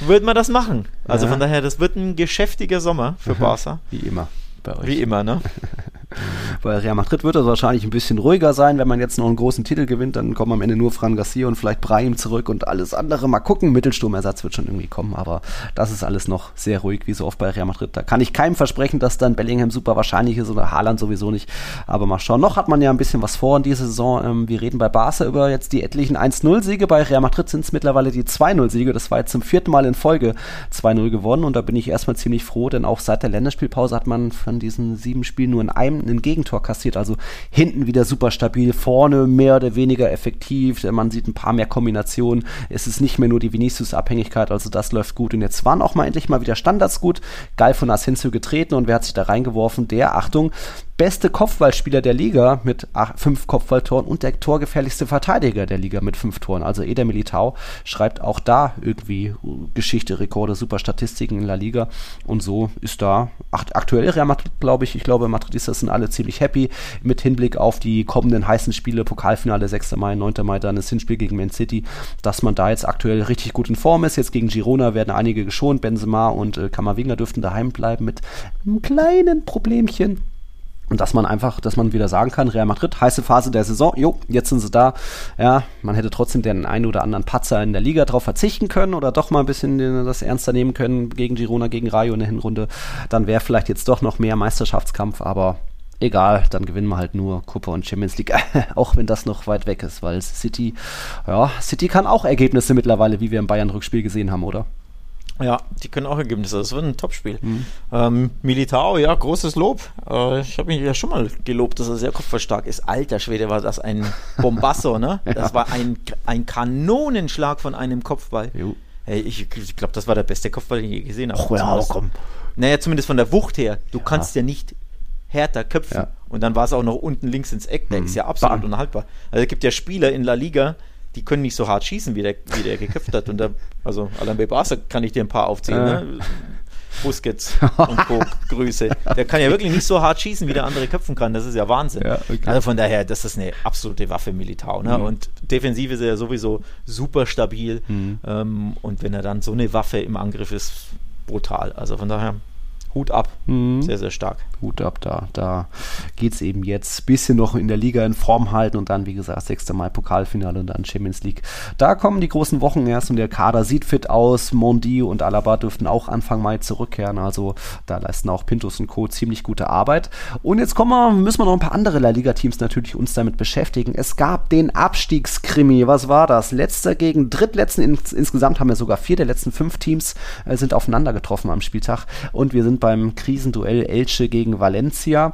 würde man das machen. Also ja. von daher, das wird ein geschäftiger Sommer für Barca. Wie immer bei euch. Wie immer, ne? Bei Real Madrid wird es wahrscheinlich ein bisschen ruhiger sein. Wenn man jetzt noch einen großen Titel gewinnt, dann kommen am Ende nur Fran Garcia und vielleicht Brahim zurück und alles andere. Mal gucken, Mittelsturmersatz wird schon irgendwie kommen, aber das ist alles noch sehr ruhig, wie so oft bei Real Madrid. Da kann ich keinem versprechen, dass dann Bellingham super wahrscheinlich ist oder Haaland sowieso nicht. Aber mal schauen. Noch hat man ja ein bisschen was vor in dieser Saison. Ähm, wir reden bei Barca über jetzt die etlichen 1-0-Siege. Bei Real Madrid sind es mittlerweile die 2-0-Siege. Das war jetzt zum vierten Mal in Folge 2-0 gewonnen und da bin ich erstmal ziemlich froh, denn auch seit der Länderspielpause hat man von diesen sieben Spielen nur in einem ein Gegentor kassiert. Also hinten wieder super stabil, vorne mehr oder weniger effektiv. Man sieht ein paar mehr Kombinationen. Es ist nicht mehr nur die Vinicius-Abhängigkeit, also das läuft gut. Und jetzt waren auch mal endlich mal wieder Standards gut. Geil von Asensio getreten und wer hat sich da reingeworfen? Der, Achtung, beste Kopfballspieler der Liga mit acht, fünf Kopfballtoren und der torgefährlichste Verteidiger der Liga mit fünf Toren. Also Eder Militao schreibt auch da irgendwie Geschichte, Rekorde, super Statistiken in La Liga. Und so ist da aktuell Real Madrid, glaube ich, ich glaube, Madridistas sind alle ziemlich happy mit Hinblick auf die kommenden heißen Spiele, Pokalfinale 6. Mai, 9. Mai, dann das Hinspiel gegen Man City, dass man da jetzt aktuell richtig gut in Form ist. Jetzt gegen Girona werden einige geschont, Benzema und äh, Kamavinga dürften daheim bleiben mit einem kleinen Problemchen und dass man einfach, dass man wieder sagen kann, Real Madrid, heiße Phase der Saison, jo, jetzt sind sie da. Ja, man hätte trotzdem den einen oder anderen Patzer in der Liga drauf verzichten können oder doch mal ein bisschen das ernster nehmen können gegen Girona, gegen Rayo in der Hinrunde. Dann wäre vielleicht jetzt doch noch mehr Meisterschaftskampf, aber egal, dann gewinnen wir halt nur Copa und Champions League, auch wenn das noch weit weg ist, weil City, ja, City kann auch Ergebnisse mittlerweile, wie wir im Bayern-Rückspiel gesehen haben, oder? Ja, die können auch Ergebnisse. Das wird ein Topspiel. Mhm. Ähm, Militao, ja, großes Lob. Äh, ich habe mich ja schon mal gelobt, dass er sehr kopfballstark ist. Alter Schwede, war das ein Bombasso, ne? ja. Das war ein, ein Kanonenschlag von einem Kopfball. Hey, ich, ich glaube, das war der beste Kopfball, den ich je gesehen habe. Oh, ja, komm. Naja, zumindest von der Wucht her. Du ja. kannst ja nicht härter köpfen. Ja. Und dann war es auch noch unten links ins Eck. Der mhm. ist ja absolut Bam. unhaltbar. Also es gibt ja Spieler in La Liga, die können nicht so hart schießen, wie der, wie der geköpft hat. Und da, also Alain Bebasa kann ich dir ein paar aufzählen, äh. ne? Busquets und Co. Grüße. Der kann ja wirklich nicht so hart schießen, wie der andere köpfen kann. Das ist ja Wahnsinn. Ja, okay. Also von daher, das ist eine absolute Waffe Militar. Ne? Mhm. Und defensiv ist er ja sowieso super stabil. Mhm. Ähm, und wenn er dann so eine Waffe im Angriff ist, brutal. Also von daher Hut ab. Mhm. Sehr, sehr stark. Hut ab, da, da geht es eben jetzt ein bisschen noch in der Liga in Form halten und dann, wie gesagt, 6. Mai Pokalfinale und dann Champions League. Da kommen die großen Wochen erst und der Kader sieht fit aus. Mondi und Alaba dürften auch Anfang Mai zurückkehren. Also da leisten auch Pintus und Co. ziemlich gute Arbeit. Und jetzt kommen wir, müssen wir noch ein paar andere La Liga-Teams natürlich uns damit beschäftigen. Es gab den Abstiegskrimi. Was war das? Letzter gegen Drittletzten. Ins, insgesamt haben wir sogar vier der letzten fünf Teams äh, sind aufeinander getroffen am Spieltag. Und wir sind beim Krisenduell Elche gegen Valencia.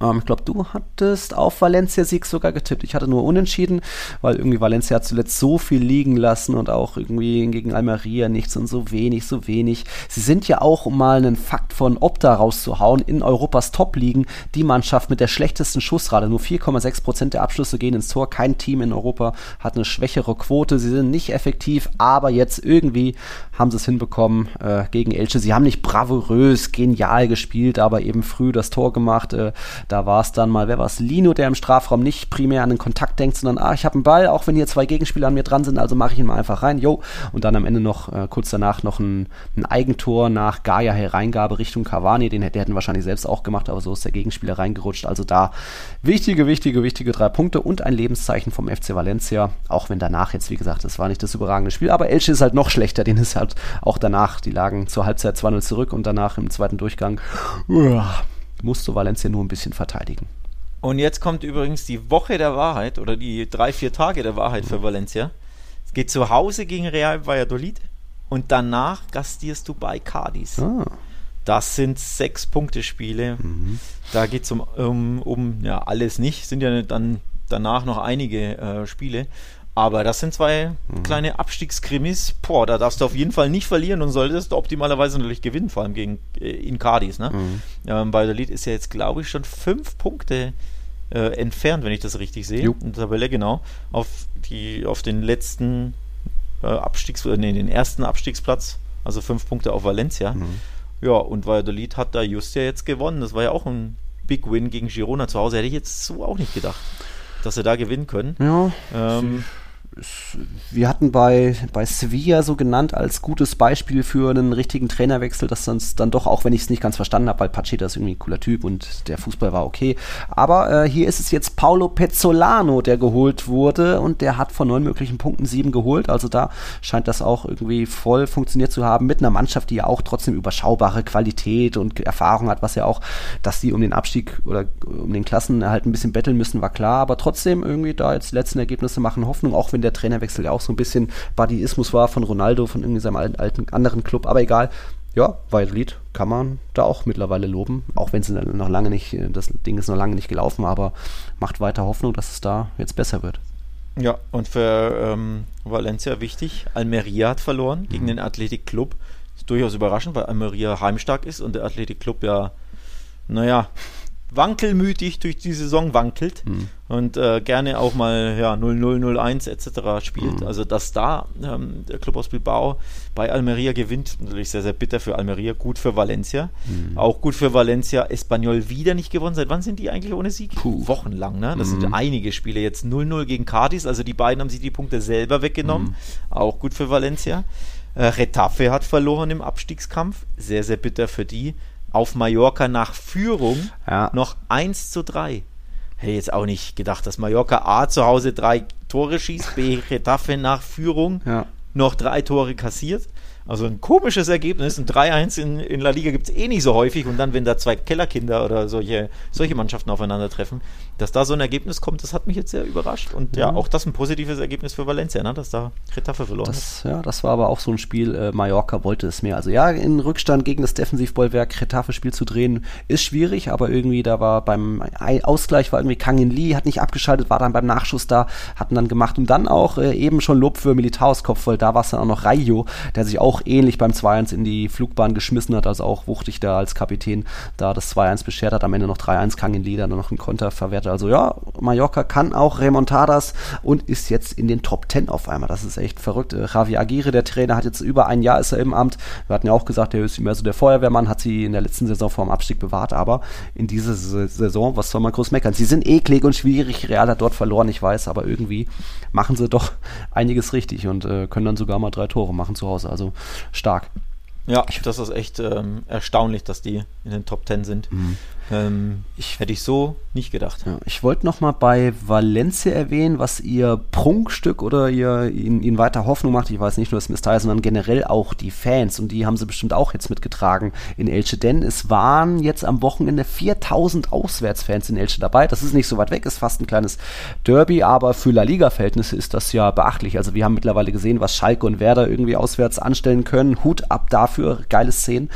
Ähm, ich glaube, du hattest auf Valencia-Sieg sogar getippt. Ich hatte nur unentschieden, weil irgendwie Valencia hat zuletzt so viel liegen lassen und auch irgendwie gegen Almeria nichts und so wenig, so wenig. Sie sind ja auch, um mal einen Fakt von Opta rauszuhauen, in Europas Top-Ligen die Mannschaft mit der schlechtesten Schussrate. Nur 4,6% der Abschlüsse gehen ins Tor. Kein Team in Europa hat eine schwächere Quote. Sie sind nicht effektiv, aber jetzt irgendwie haben sie es hinbekommen äh, gegen Elche. Sie haben nicht bravourös, genial gespielt, aber eben früh das Tor gemacht. Äh, Da war es dann mal, wer war es? Lino, der im Strafraum nicht primär an den Kontakt denkt, sondern, ah, ich habe einen Ball, auch wenn hier zwei Gegenspieler an mir dran sind, also mache ich ihn mal einfach rein, jo. Und dann am Ende noch, äh, kurz danach, noch ein, ein Eigentor nach Gaia Hereingabe Richtung Cavani, den hätten wahrscheinlich selbst auch gemacht, aber so ist der Gegenspieler reingerutscht. Also da wichtige, wichtige, wichtige drei Punkte und ein Lebenszeichen vom FC Valencia, auch wenn danach jetzt, wie gesagt, das war nicht das überragende Spiel, aber Elche ist halt noch schlechter, den ist halt auch danach, die lagen zur Halbzeit 2-0 zurück und danach im zweiten Durchgang uah, musste Valencia nur ein bisschen verteidigen. Und jetzt kommt übrigens die Woche der Wahrheit oder die drei, vier Tage der Wahrheit für Valencia. Es geht zu Hause gegen Real Valladolid und danach gastierst du bei Cadiz. Ah. Das sind sechs Punkte Spiele. Mhm. Da geht es um, um, um ja, alles nicht. Sind ja dann danach noch einige äh, Spiele. Aber das sind zwei mhm. kleine Abstiegskrimis. Boah, da darfst du auf jeden Fall nicht verlieren und solltest optimalerweise natürlich gewinnen, vor allem gegen äh, in Cadiz. Ne? Mhm. Ähm, bei der Lied ist ja jetzt, glaube ich, schon fünf Punkte äh, entfernt, wenn ich das richtig sehe. In der Tabelle, genau. Auf, die, auf den letzten äh, Abstiegs-, äh, nee, den ersten Abstiegsplatz. Also fünf Punkte auf Valencia. Mhm. Ja, und Valladolid hat da just ja jetzt gewonnen. Das war ja auch ein Big Win gegen Girona zu Hause. Hätte ich jetzt so auch nicht gedacht, dass sie da gewinnen können. Ja. Ähm, wir hatten bei, bei Sevilla so genannt als gutes Beispiel für einen richtigen Trainerwechsel, dass sonst dann doch, auch wenn ich es nicht ganz verstanden habe, weil Pacheta ist irgendwie ein cooler Typ und der Fußball war okay. Aber äh, hier ist es jetzt Paulo Pezzolano, der geholt wurde und der hat von neun möglichen Punkten sieben geholt. Also da scheint das auch irgendwie voll funktioniert zu haben mit einer Mannschaft, die ja auch trotzdem überschaubare Qualität und Erfahrung hat, was ja auch, dass die um den Abstieg oder um den Klassen halt ein bisschen betteln müssen, war klar. Aber trotzdem irgendwie da jetzt die letzten Ergebnisse machen Hoffnung, auch wenn der Trainerwechsel ja auch so ein bisschen Buddyismus war von Ronaldo, von irgendwie seinem alten, alten anderen Club, aber egal. Ja, Valladolid kann man da auch mittlerweile loben, auch wenn es noch lange nicht, das Ding ist noch lange nicht gelaufen, aber macht weiter Hoffnung, dass es da jetzt besser wird. Ja, und für ähm, Valencia wichtig, Almeria hat verloren gegen mhm. den Athletic Club. Ist durchaus überraschend, weil Almeria heimstark ist und der Athletic Club ja, naja, wankelmütig durch die Saison wankelt mhm. und äh, gerne auch mal ja, 0-0, 0-1 etc. spielt. Mhm. Also, dass da ähm, der Club aus Bilbao bei Almeria gewinnt, natürlich sehr, sehr bitter für Almeria, gut für Valencia. Mhm. Auch gut für Valencia, Espanyol wieder nicht gewonnen. Seit wann sind die eigentlich ohne Sieg? Puh. Wochenlang, ne? Das sind mhm. einige Spiele. Jetzt 0-0 gegen Cadiz, also die beiden haben sich die Punkte selber weggenommen. Mhm. Auch gut für Valencia. Äh, Retafe hat verloren im Abstiegskampf. Sehr, sehr bitter für die auf Mallorca nach Führung ja. noch 1 zu 3. Hätte jetzt auch nicht gedacht, dass Mallorca A zu Hause drei Tore schießt, B Getafe nach Führung ja. noch drei Tore kassiert. Also ein komisches Ergebnis. Ein 3-1 in, in La Liga gibt es eh nicht so häufig. Und dann, wenn da zwei Kellerkinder oder solche, solche Mannschaften aufeinandertreffen, dass da so ein Ergebnis kommt, das hat mich jetzt sehr überrascht. Und ja, ja auch das ein positives Ergebnis für Valencia, ne? dass da Retafe verloren das, hat. Ja, das war aber auch so ein Spiel, äh, Mallorca wollte es mehr. Also ja, in Rückstand gegen das Defensivbollwerk Retafe-Spiel zu drehen, ist schwierig, aber irgendwie da war beim Ausgleich war irgendwie Kangin Lee, hat nicht abgeschaltet, war dann beim Nachschuss da, hatten dann gemacht und dann auch äh, eben schon Lob für Militaus Kopfvoll, da war es dann auch noch Rayo, der sich auch ähnlich beim 2-1 in die Flugbahn geschmissen hat, also auch wuchtig da als Kapitän da das 2-1 beschert hat, am Ende noch 3-1 Kangin Lee dann noch einen Konter verwertet Seite. Also ja, Mallorca kann auch Remontadas und ist jetzt in den Top 10 auf einmal. Das ist echt verrückt. Äh, Javi Aguirre, der Trainer, hat jetzt über ein Jahr ist er im Amt. Wir hatten ja auch gesagt, er ist mehr so der Feuerwehrmann, hat sie in der letzten Saison vor dem Abstieg bewahrt, aber in dieser Saison, was soll man groß meckern? Sie sind eklig und schwierig. Real hat dort verloren, ich weiß, aber irgendwie machen sie doch einiges richtig und äh, können dann sogar mal drei Tore machen zu Hause. Also stark. Ja, das ist echt ähm, erstaunlich, dass die in den Top 10 sind. Mhm. Ähm, ich, hätte ich so nicht gedacht. Ja, ich wollte noch mal bei Valencia erwähnen, was ihr Prunkstück oder ihr ihnen, ihnen weiter Hoffnung macht. Ich weiß nicht nur das Mistral, sondern generell auch die Fans. Und die haben sie bestimmt auch jetzt mitgetragen in Elche. Denn es waren jetzt am Wochenende 4000 Auswärtsfans in Elche dabei. Das ist nicht so weit weg, ist fast ein kleines Derby, aber für La Liga-Verhältnisse ist das ja beachtlich. Also wir haben mittlerweile gesehen, was Schalke und Werder irgendwie auswärts anstellen können. Hut ab dafür, geile Szenen.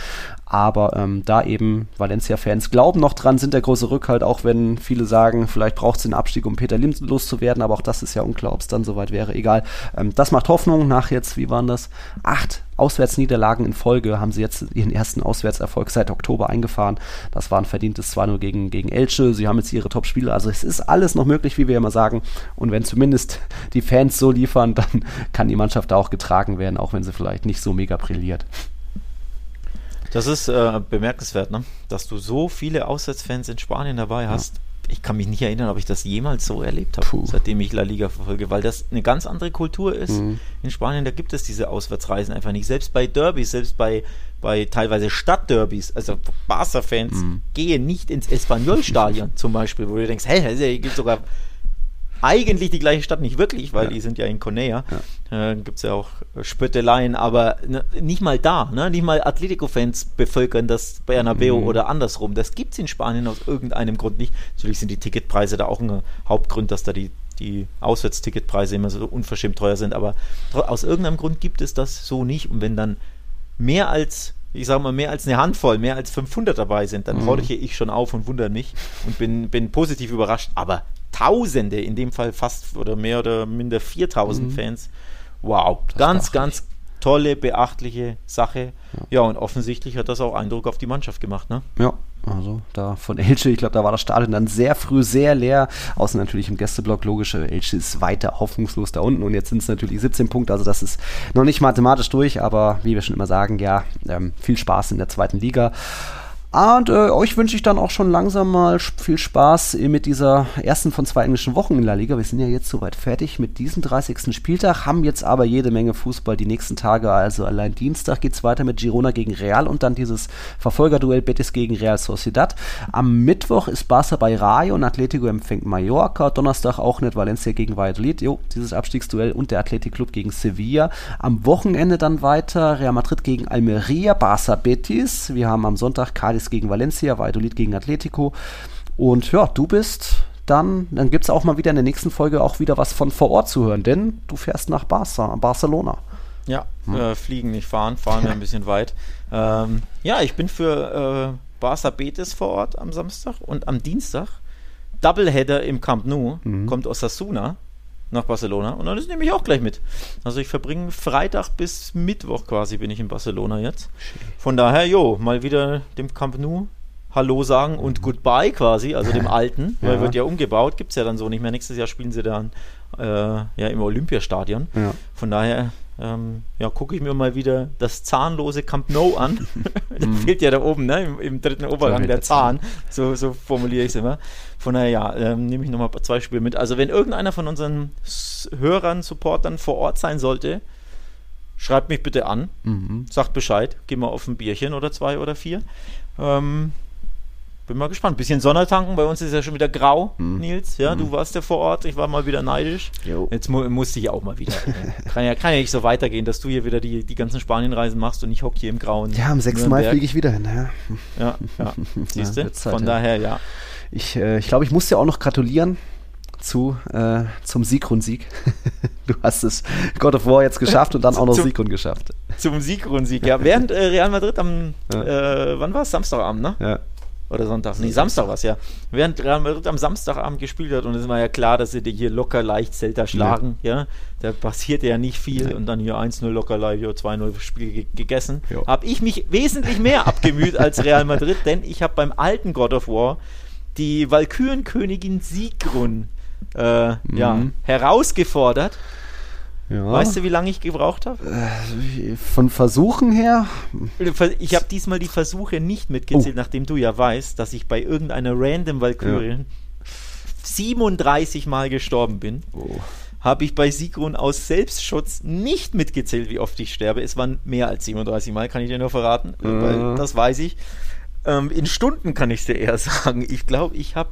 Aber ähm, da eben Valencia-Fans glauben noch dran, sind der große Rückhalt, auch wenn viele sagen, vielleicht braucht es den Abstieg, um Peter Lim loszuwerden, aber auch das ist ja unklar, ob es dann soweit wäre. Egal. Ähm, das macht Hoffnung. Nach jetzt, wie waren das? Acht Auswärtsniederlagen in Folge haben sie jetzt ihren ersten Auswärtserfolg seit Oktober eingefahren. Das war ein verdientes 2-0 gegen, gegen Elche. Sie haben jetzt ihre Top-Spiele. Also es ist alles noch möglich, wie wir immer sagen. Und wenn zumindest die Fans so liefern, dann kann die Mannschaft da auch getragen werden, auch wenn sie vielleicht nicht so mega brilliert. Das ist äh, bemerkenswert, ne? dass du so viele Auswärtsfans in Spanien dabei hast. Ja. Ich kann mich nicht erinnern, ob ich das jemals so erlebt habe, seitdem ich La Liga verfolge, weil das eine ganz andere Kultur ist. Mhm. In Spanien, da gibt es diese Auswärtsreisen einfach nicht. Selbst bei Derbys, selbst bei, bei teilweise Stadtderbys, also Barca-Fans mhm. gehen nicht ins Espanyol-Stadion zum Beispiel, wo du denkst, hey, hier gibt sogar eigentlich die gleiche Stadt, nicht wirklich, weil ja. die sind ja in Conea. Ja. Äh, Gibt es ja auch Spötteleien, aber ne, nicht mal da, ne? nicht mal Atletico-Fans bevölkern das Bernabeu mhm. oder andersrum. Das gibt es in Spanien aus irgendeinem Grund nicht. Natürlich sind die Ticketpreise da auch ein Hauptgrund, dass da die, die Auswärtsticketpreise immer so unverschämt teuer sind, aber aus irgendeinem Grund gibt es das so nicht. Und wenn dann mehr als ich sage mal, mehr als eine Handvoll, mehr als 500 dabei sind, dann mhm. horche ich schon auf und wundere mich und bin, bin positiv überrascht. Aber Tausende, in dem Fall fast oder mehr oder minder 4000 mhm. Fans. Wow, das ganz, ganz tolle, beachtliche Sache. Ja. ja. und offensichtlich hat das auch Eindruck auf die Mannschaft gemacht, ne? Ja, also da von Elche, ich glaube, da war das Stadion dann sehr früh sehr leer, außer natürlich im Gästeblock, logisch, Elche ist weiter hoffnungslos da unten und jetzt sind es natürlich 17 Punkte, also das ist noch nicht mathematisch durch, aber wie wir schon immer sagen, ja, ähm, viel Spaß in der zweiten Liga. Und äh, euch wünsche ich dann auch schon langsam mal viel Spaß mit dieser ersten von zwei englischen Wochen in La Liga. Wir sind ja jetzt soweit fertig mit diesem 30. Spieltag, haben jetzt aber jede Menge Fußball die nächsten Tage. Also allein Dienstag geht es weiter mit Girona gegen Real und dann dieses Verfolgerduell Betis gegen Real Sociedad. Am Mittwoch ist Barca bei Rayo und Atletico empfängt Mallorca. Donnerstag auch nicht Valencia gegen Valladolid. Jo, dieses Abstiegsduell und der Athletic Club gegen Sevilla. Am Wochenende dann weiter Real Madrid gegen Almeria, Barca Betis. Wir haben am Sonntag Cadiz Cadiz gegen Valencia, Valladolid gegen Atletico. Und ja, du bist dann, dann gibt es auch mal wieder in der nächsten Folge auch wieder was von vor Ort zu hören, denn du fährst nach Barca, Barcelona. Ja, hm. äh, fliegen, nicht fahren, fahren wir ein bisschen weit. Ähm, ja, ich bin für äh, Barca Betis vor Ort am Samstag und am Dienstag Doubleheader im Camp Nou, mhm. kommt Osasuna nach Barcelona und dann ist nämlich auch gleich mit. Also ich verbringe Freitag bis Mittwoch quasi bin ich in Barcelona jetzt. Von daher, jo, mal wieder dem Camp Nou Hallo sagen und Goodbye quasi, also dem alten, ja. weil wird ja umgebaut, gibt es ja dann so nicht mehr. Nächstes Jahr spielen sie dann äh, ja im Olympiastadion. Ja. Von daher ähm, ja, gucke ich mir mal wieder das zahnlose Camp Nou an. mhm. fehlt ja da oben, ne? Im, im dritten Oberrang der Zahn. So, so formuliere ich es immer. Von daher, ja, ähm, nehme ich nochmal zwei Spiele mit. Also, wenn irgendeiner von unseren Hörern, Supportern vor Ort sein sollte, schreibt mich bitte an. Mhm. Sagt Bescheid. Gehen wir auf ein Bierchen oder zwei oder vier. Ähm, bin mal gespannt. Bisschen Sonne tanken, bei uns ist ja schon wieder grau, mhm. Nils. Ja, mhm. du warst ja vor Ort, ich war mal wieder neidisch. Jo. Jetzt mu musste ich auch mal wieder. kann, ja, kann ja nicht so weitergehen, dass du hier wieder die, die ganzen Spanienreisen machst und ich hocke hier im Grauen. Ja, am 6. Mai fliege ich wieder hin. Ja, ja. ja. Siehst du? Ja, Von daher, ja. Ich, äh, ich glaube, ich muss dir auch noch gratulieren zu, äh, zum Siegrun-Sieg. du hast es God of War jetzt geschafft und dann auch noch Siegrun geschafft. Zum Siegrun-Sieg, ja. Während äh, Real Madrid am, ja. äh, wann war es? Samstagabend, ne? Ja. Oder Sonntag. Nee, Samstag war es ja. Während Real Madrid am Samstagabend gespielt hat und es war ja klar, dass sie die hier locker leicht Celta schlagen, ja. ja. Da passiert ja nicht viel Nein. und dann hier 1-0 locker leicht, 2-0 Spiel gegessen. Habe ich mich wesentlich mehr abgemüht als Real Madrid, denn ich habe beim alten God of War die Valkyrenkönigin Sigrun äh, mhm. ja, herausgefordert ja. Weißt du, wie lange ich gebraucht habe? Äh, von Versuchen her? Ich habe diesmal die Versuche nicht mitgezählt, oh. nachdem du ja weißt, dass ich bei irgendeiner random Valkyrie ja. 37 Mal gestorben bin. Oh. Habe ich bei Sigrun aus Selbstschutz nicht mitgezählt, wie oft ich sterbe. Es waren mehr als 37 Mal, kann ich dir nur verraten, ja. weil das weiß ich. Ähm, in Stunden kann ich dir eher sagen. Ich glaube, ich habe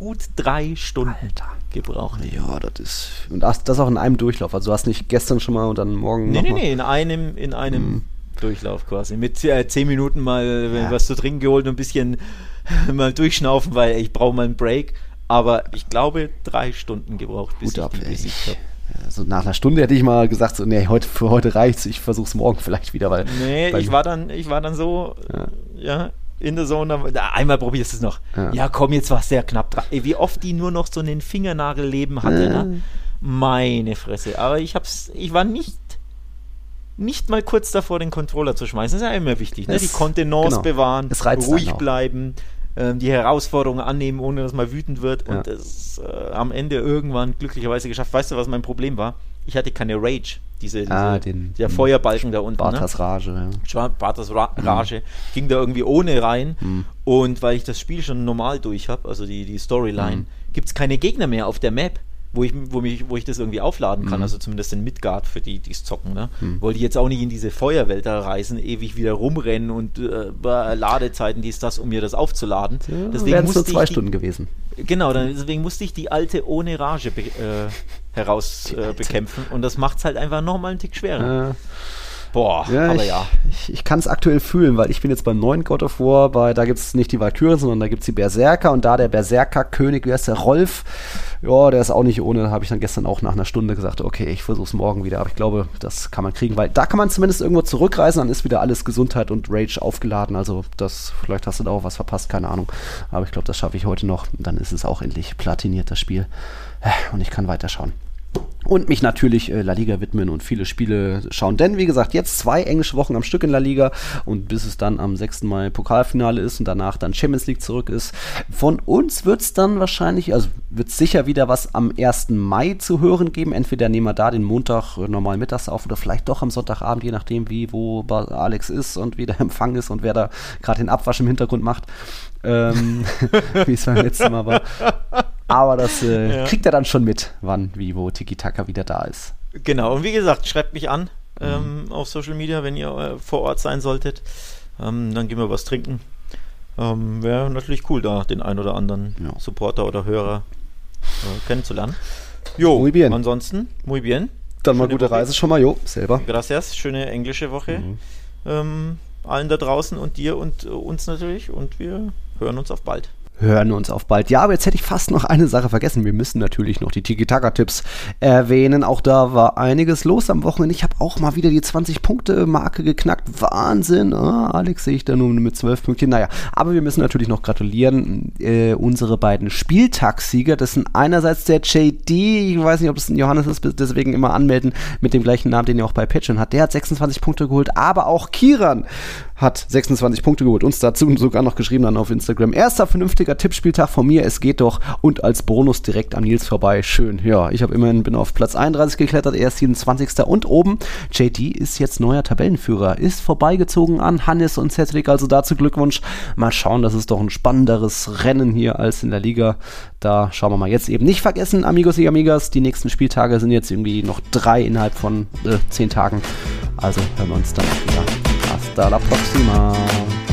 gut drei Stunden Alter. gebraucht. Ja, das ist. Und das, das auch in einem Durchlauf. Also du hast nicht gestern schon mal und dann morgen. Nee, nee, nee, in einem, in einem mhm. Durchlauf quasi. Mit äh, zehn Minuten mal ja. was zu trinken geholt und ein bisschen mal durchschnaufen, weil ich brauche mal einen Break. Aber ich glaube, drei Stunden gebraucht, bis Gut ich ab, die besiegt habe. Also nach einer Stunde hätte ich mal gesagt, so, nee, heute, für heute reicht's, ich versuche es morgen vielleicht wieder, weil. Nee, ich war dann, ich war dann so, ja, ja in der Zone. Einmal probierst du es noch. Ja. ja, komm, jetzt war es sehr knapp dran. Wie oft die nur noch so einen Fingernagelleben hatte, äh. ne? Meine Fresse. Aber ich hab's, ich war nicht nicht mal kurz davor, den Controller zu schmeißen. Das ist ja immer wichtig. Ne? die Kontenance genau. bewahren, ruhig bleiben, äh, die Herausforderungen annehmen, ohne dass man wütend wird ja. und es äh, am Ende irgendwann glücklicherweise geschafft. Weißt du, was mein Problem war? Ich hatte keine Rage. diese, diese Ah, den- der Feuerbalken da unten. Bartas ne? Rage. Ja. Schwa- Bartas Ra Rage ging da irgendwie ohne rein. Und weil ich das Spiel schon normal durch habe, also die, die Storyline, gibt es keine Gegner mehr auf der Map. Wo ich, wo, mich, wo ich das irgendwie aufladen kann, also zumindest in Midgard für die, die es zocken. Ne? Wollte ich jetzt auch nicht in diese Feuerwelt da reisen, ewig wieder rumrennen und äh, Ladezeiten dies, das, um mir das aufzuladen. Deswegen Wären es nur musste zwei ich die, Stunden gewesen. Genau, dann, deswegen musste ich die alte ohne Rage be äh, heraus äh, bekämpfen. Und das macht es halt einfach nochmal einen Tick schwerer. Äh, Boah, Ja, aber ich, ja. Ich, ich kann es aktuell fühlen, weil ich bin jetzt beim neuen God of War, bei, da gibt es nicht die Valkyren, sondern da gibt es die Berserker und da der Berserker-König, wer ist der Rolf? Ja, der ist auch nicht ohne, habe ich dann gestern auch nach einer Stunde gesagt, okay, ich versuche es morgen wieder, aber ich glaube, das kann man kriegen, weil da kann man zumindest irgendwo zurückreisen, dann ist wieder alles Gesundheit und Rage aufgeladen, also das, vielleicht hast du da auch was verpasst, keine Ahnung, aber ich glaube, das schaffe ich heute noch und dann ist es auch endlich platiniert, das Spiel und ich kann weiterschauen und mich natürlich äh, La Liga widmen und viele Spiele schauen. Denn wie gesagt, jetzt zwei englische Wochen am Stück in La Liga und bis es dann am 6. Mai Pokalfinale ist und danach dann Champions League zurück ist. Von uns wird es dann wahrscheinlich, also wird sicher wieder was am 1. Mai zu hören geben. Entweder nehmen wir da den Montag äh, normal mittags auf oder vielleicht doch am Sonntagabend, je nachdem wie, wo Alex ist und wie der Empfang ist und wer da gerade den Abwasch im Hintergrund macht. Ähm, wie es beim letzten Mal war. Aber das äh, Ja. kriegt er dann schon mit, wann, wie, wo Tiki Taka wieder da ist. Genau, und wie gesagt, schreibt mich an ähm, Mhm. auf Social Media, wenn ihr äh, vor Ort sein solltet. Ähm, dann gehen wir was trinken. Ähm, Wäre natürlich cool, da den ein oder anderen Ja. Supporter oder Hörer äh, kennenzulernen. Jo, Muy bien. ansonsten, muy bien. Dann mal gute Woche. Reise schon mal, jo, selber. Gracias, schöne englische Woche. Mhm. Ähm, allen da draußen und dir und äh, uns natürlich. Und wir hören uns auf bald. Hören uns auf bald. Ja, aber jetzt hätte ich fast noch eine Sache vergessen. Wir müssen natürlich noch die Tiki-Taka-Tipps erwähnen. Auch da war einiges los am Wochenende. Ich habe auch mal wieder die 20-Punkte-Marke geknackt. Wahnsinn. Ah, Alex sehe ich da nur mit 12 Pünktchen. Naja, aber wir müssen natürlich noch gratulieren. Äh, unsere beiden Spieltagssieger, das sind einerseits der JD, ich weiß nicht, ob das ein Johannes ist, deswegen immer anmelden mit dem gleichen Namen, den er auch bei Patreon hat. Der hat 26 Punkte geholt, aber auch Kiran hat 26 Punkte geholt. Uns dazu sogar noch geschrieben dann auf Instagram. Erster vernünftiger Tippspieltag von mir, es geht doch. Und als Bonus direkt am Nils vorbei. Schön. Ja, ich habe immerhin bin auf Platz 31 geklettert, er ist 27. Und oben, JD ist jetzt neuer Tabellenführer. Ist vorbeigezogen an Hannes und Cedric, also dazu Glückwunsch. Mal schauen, das ist doch ein spannenderes Rennen hier als in der Liga. Da schauen wir mal jetzt eben. Nicht vergessen, Amigos y Amigas, die nächsten Spieltage sind jetzt irgendwie noch drei innerhalb von äh, zehn Tagen. Also hören wir uns dann wieder. Hasta la próxima.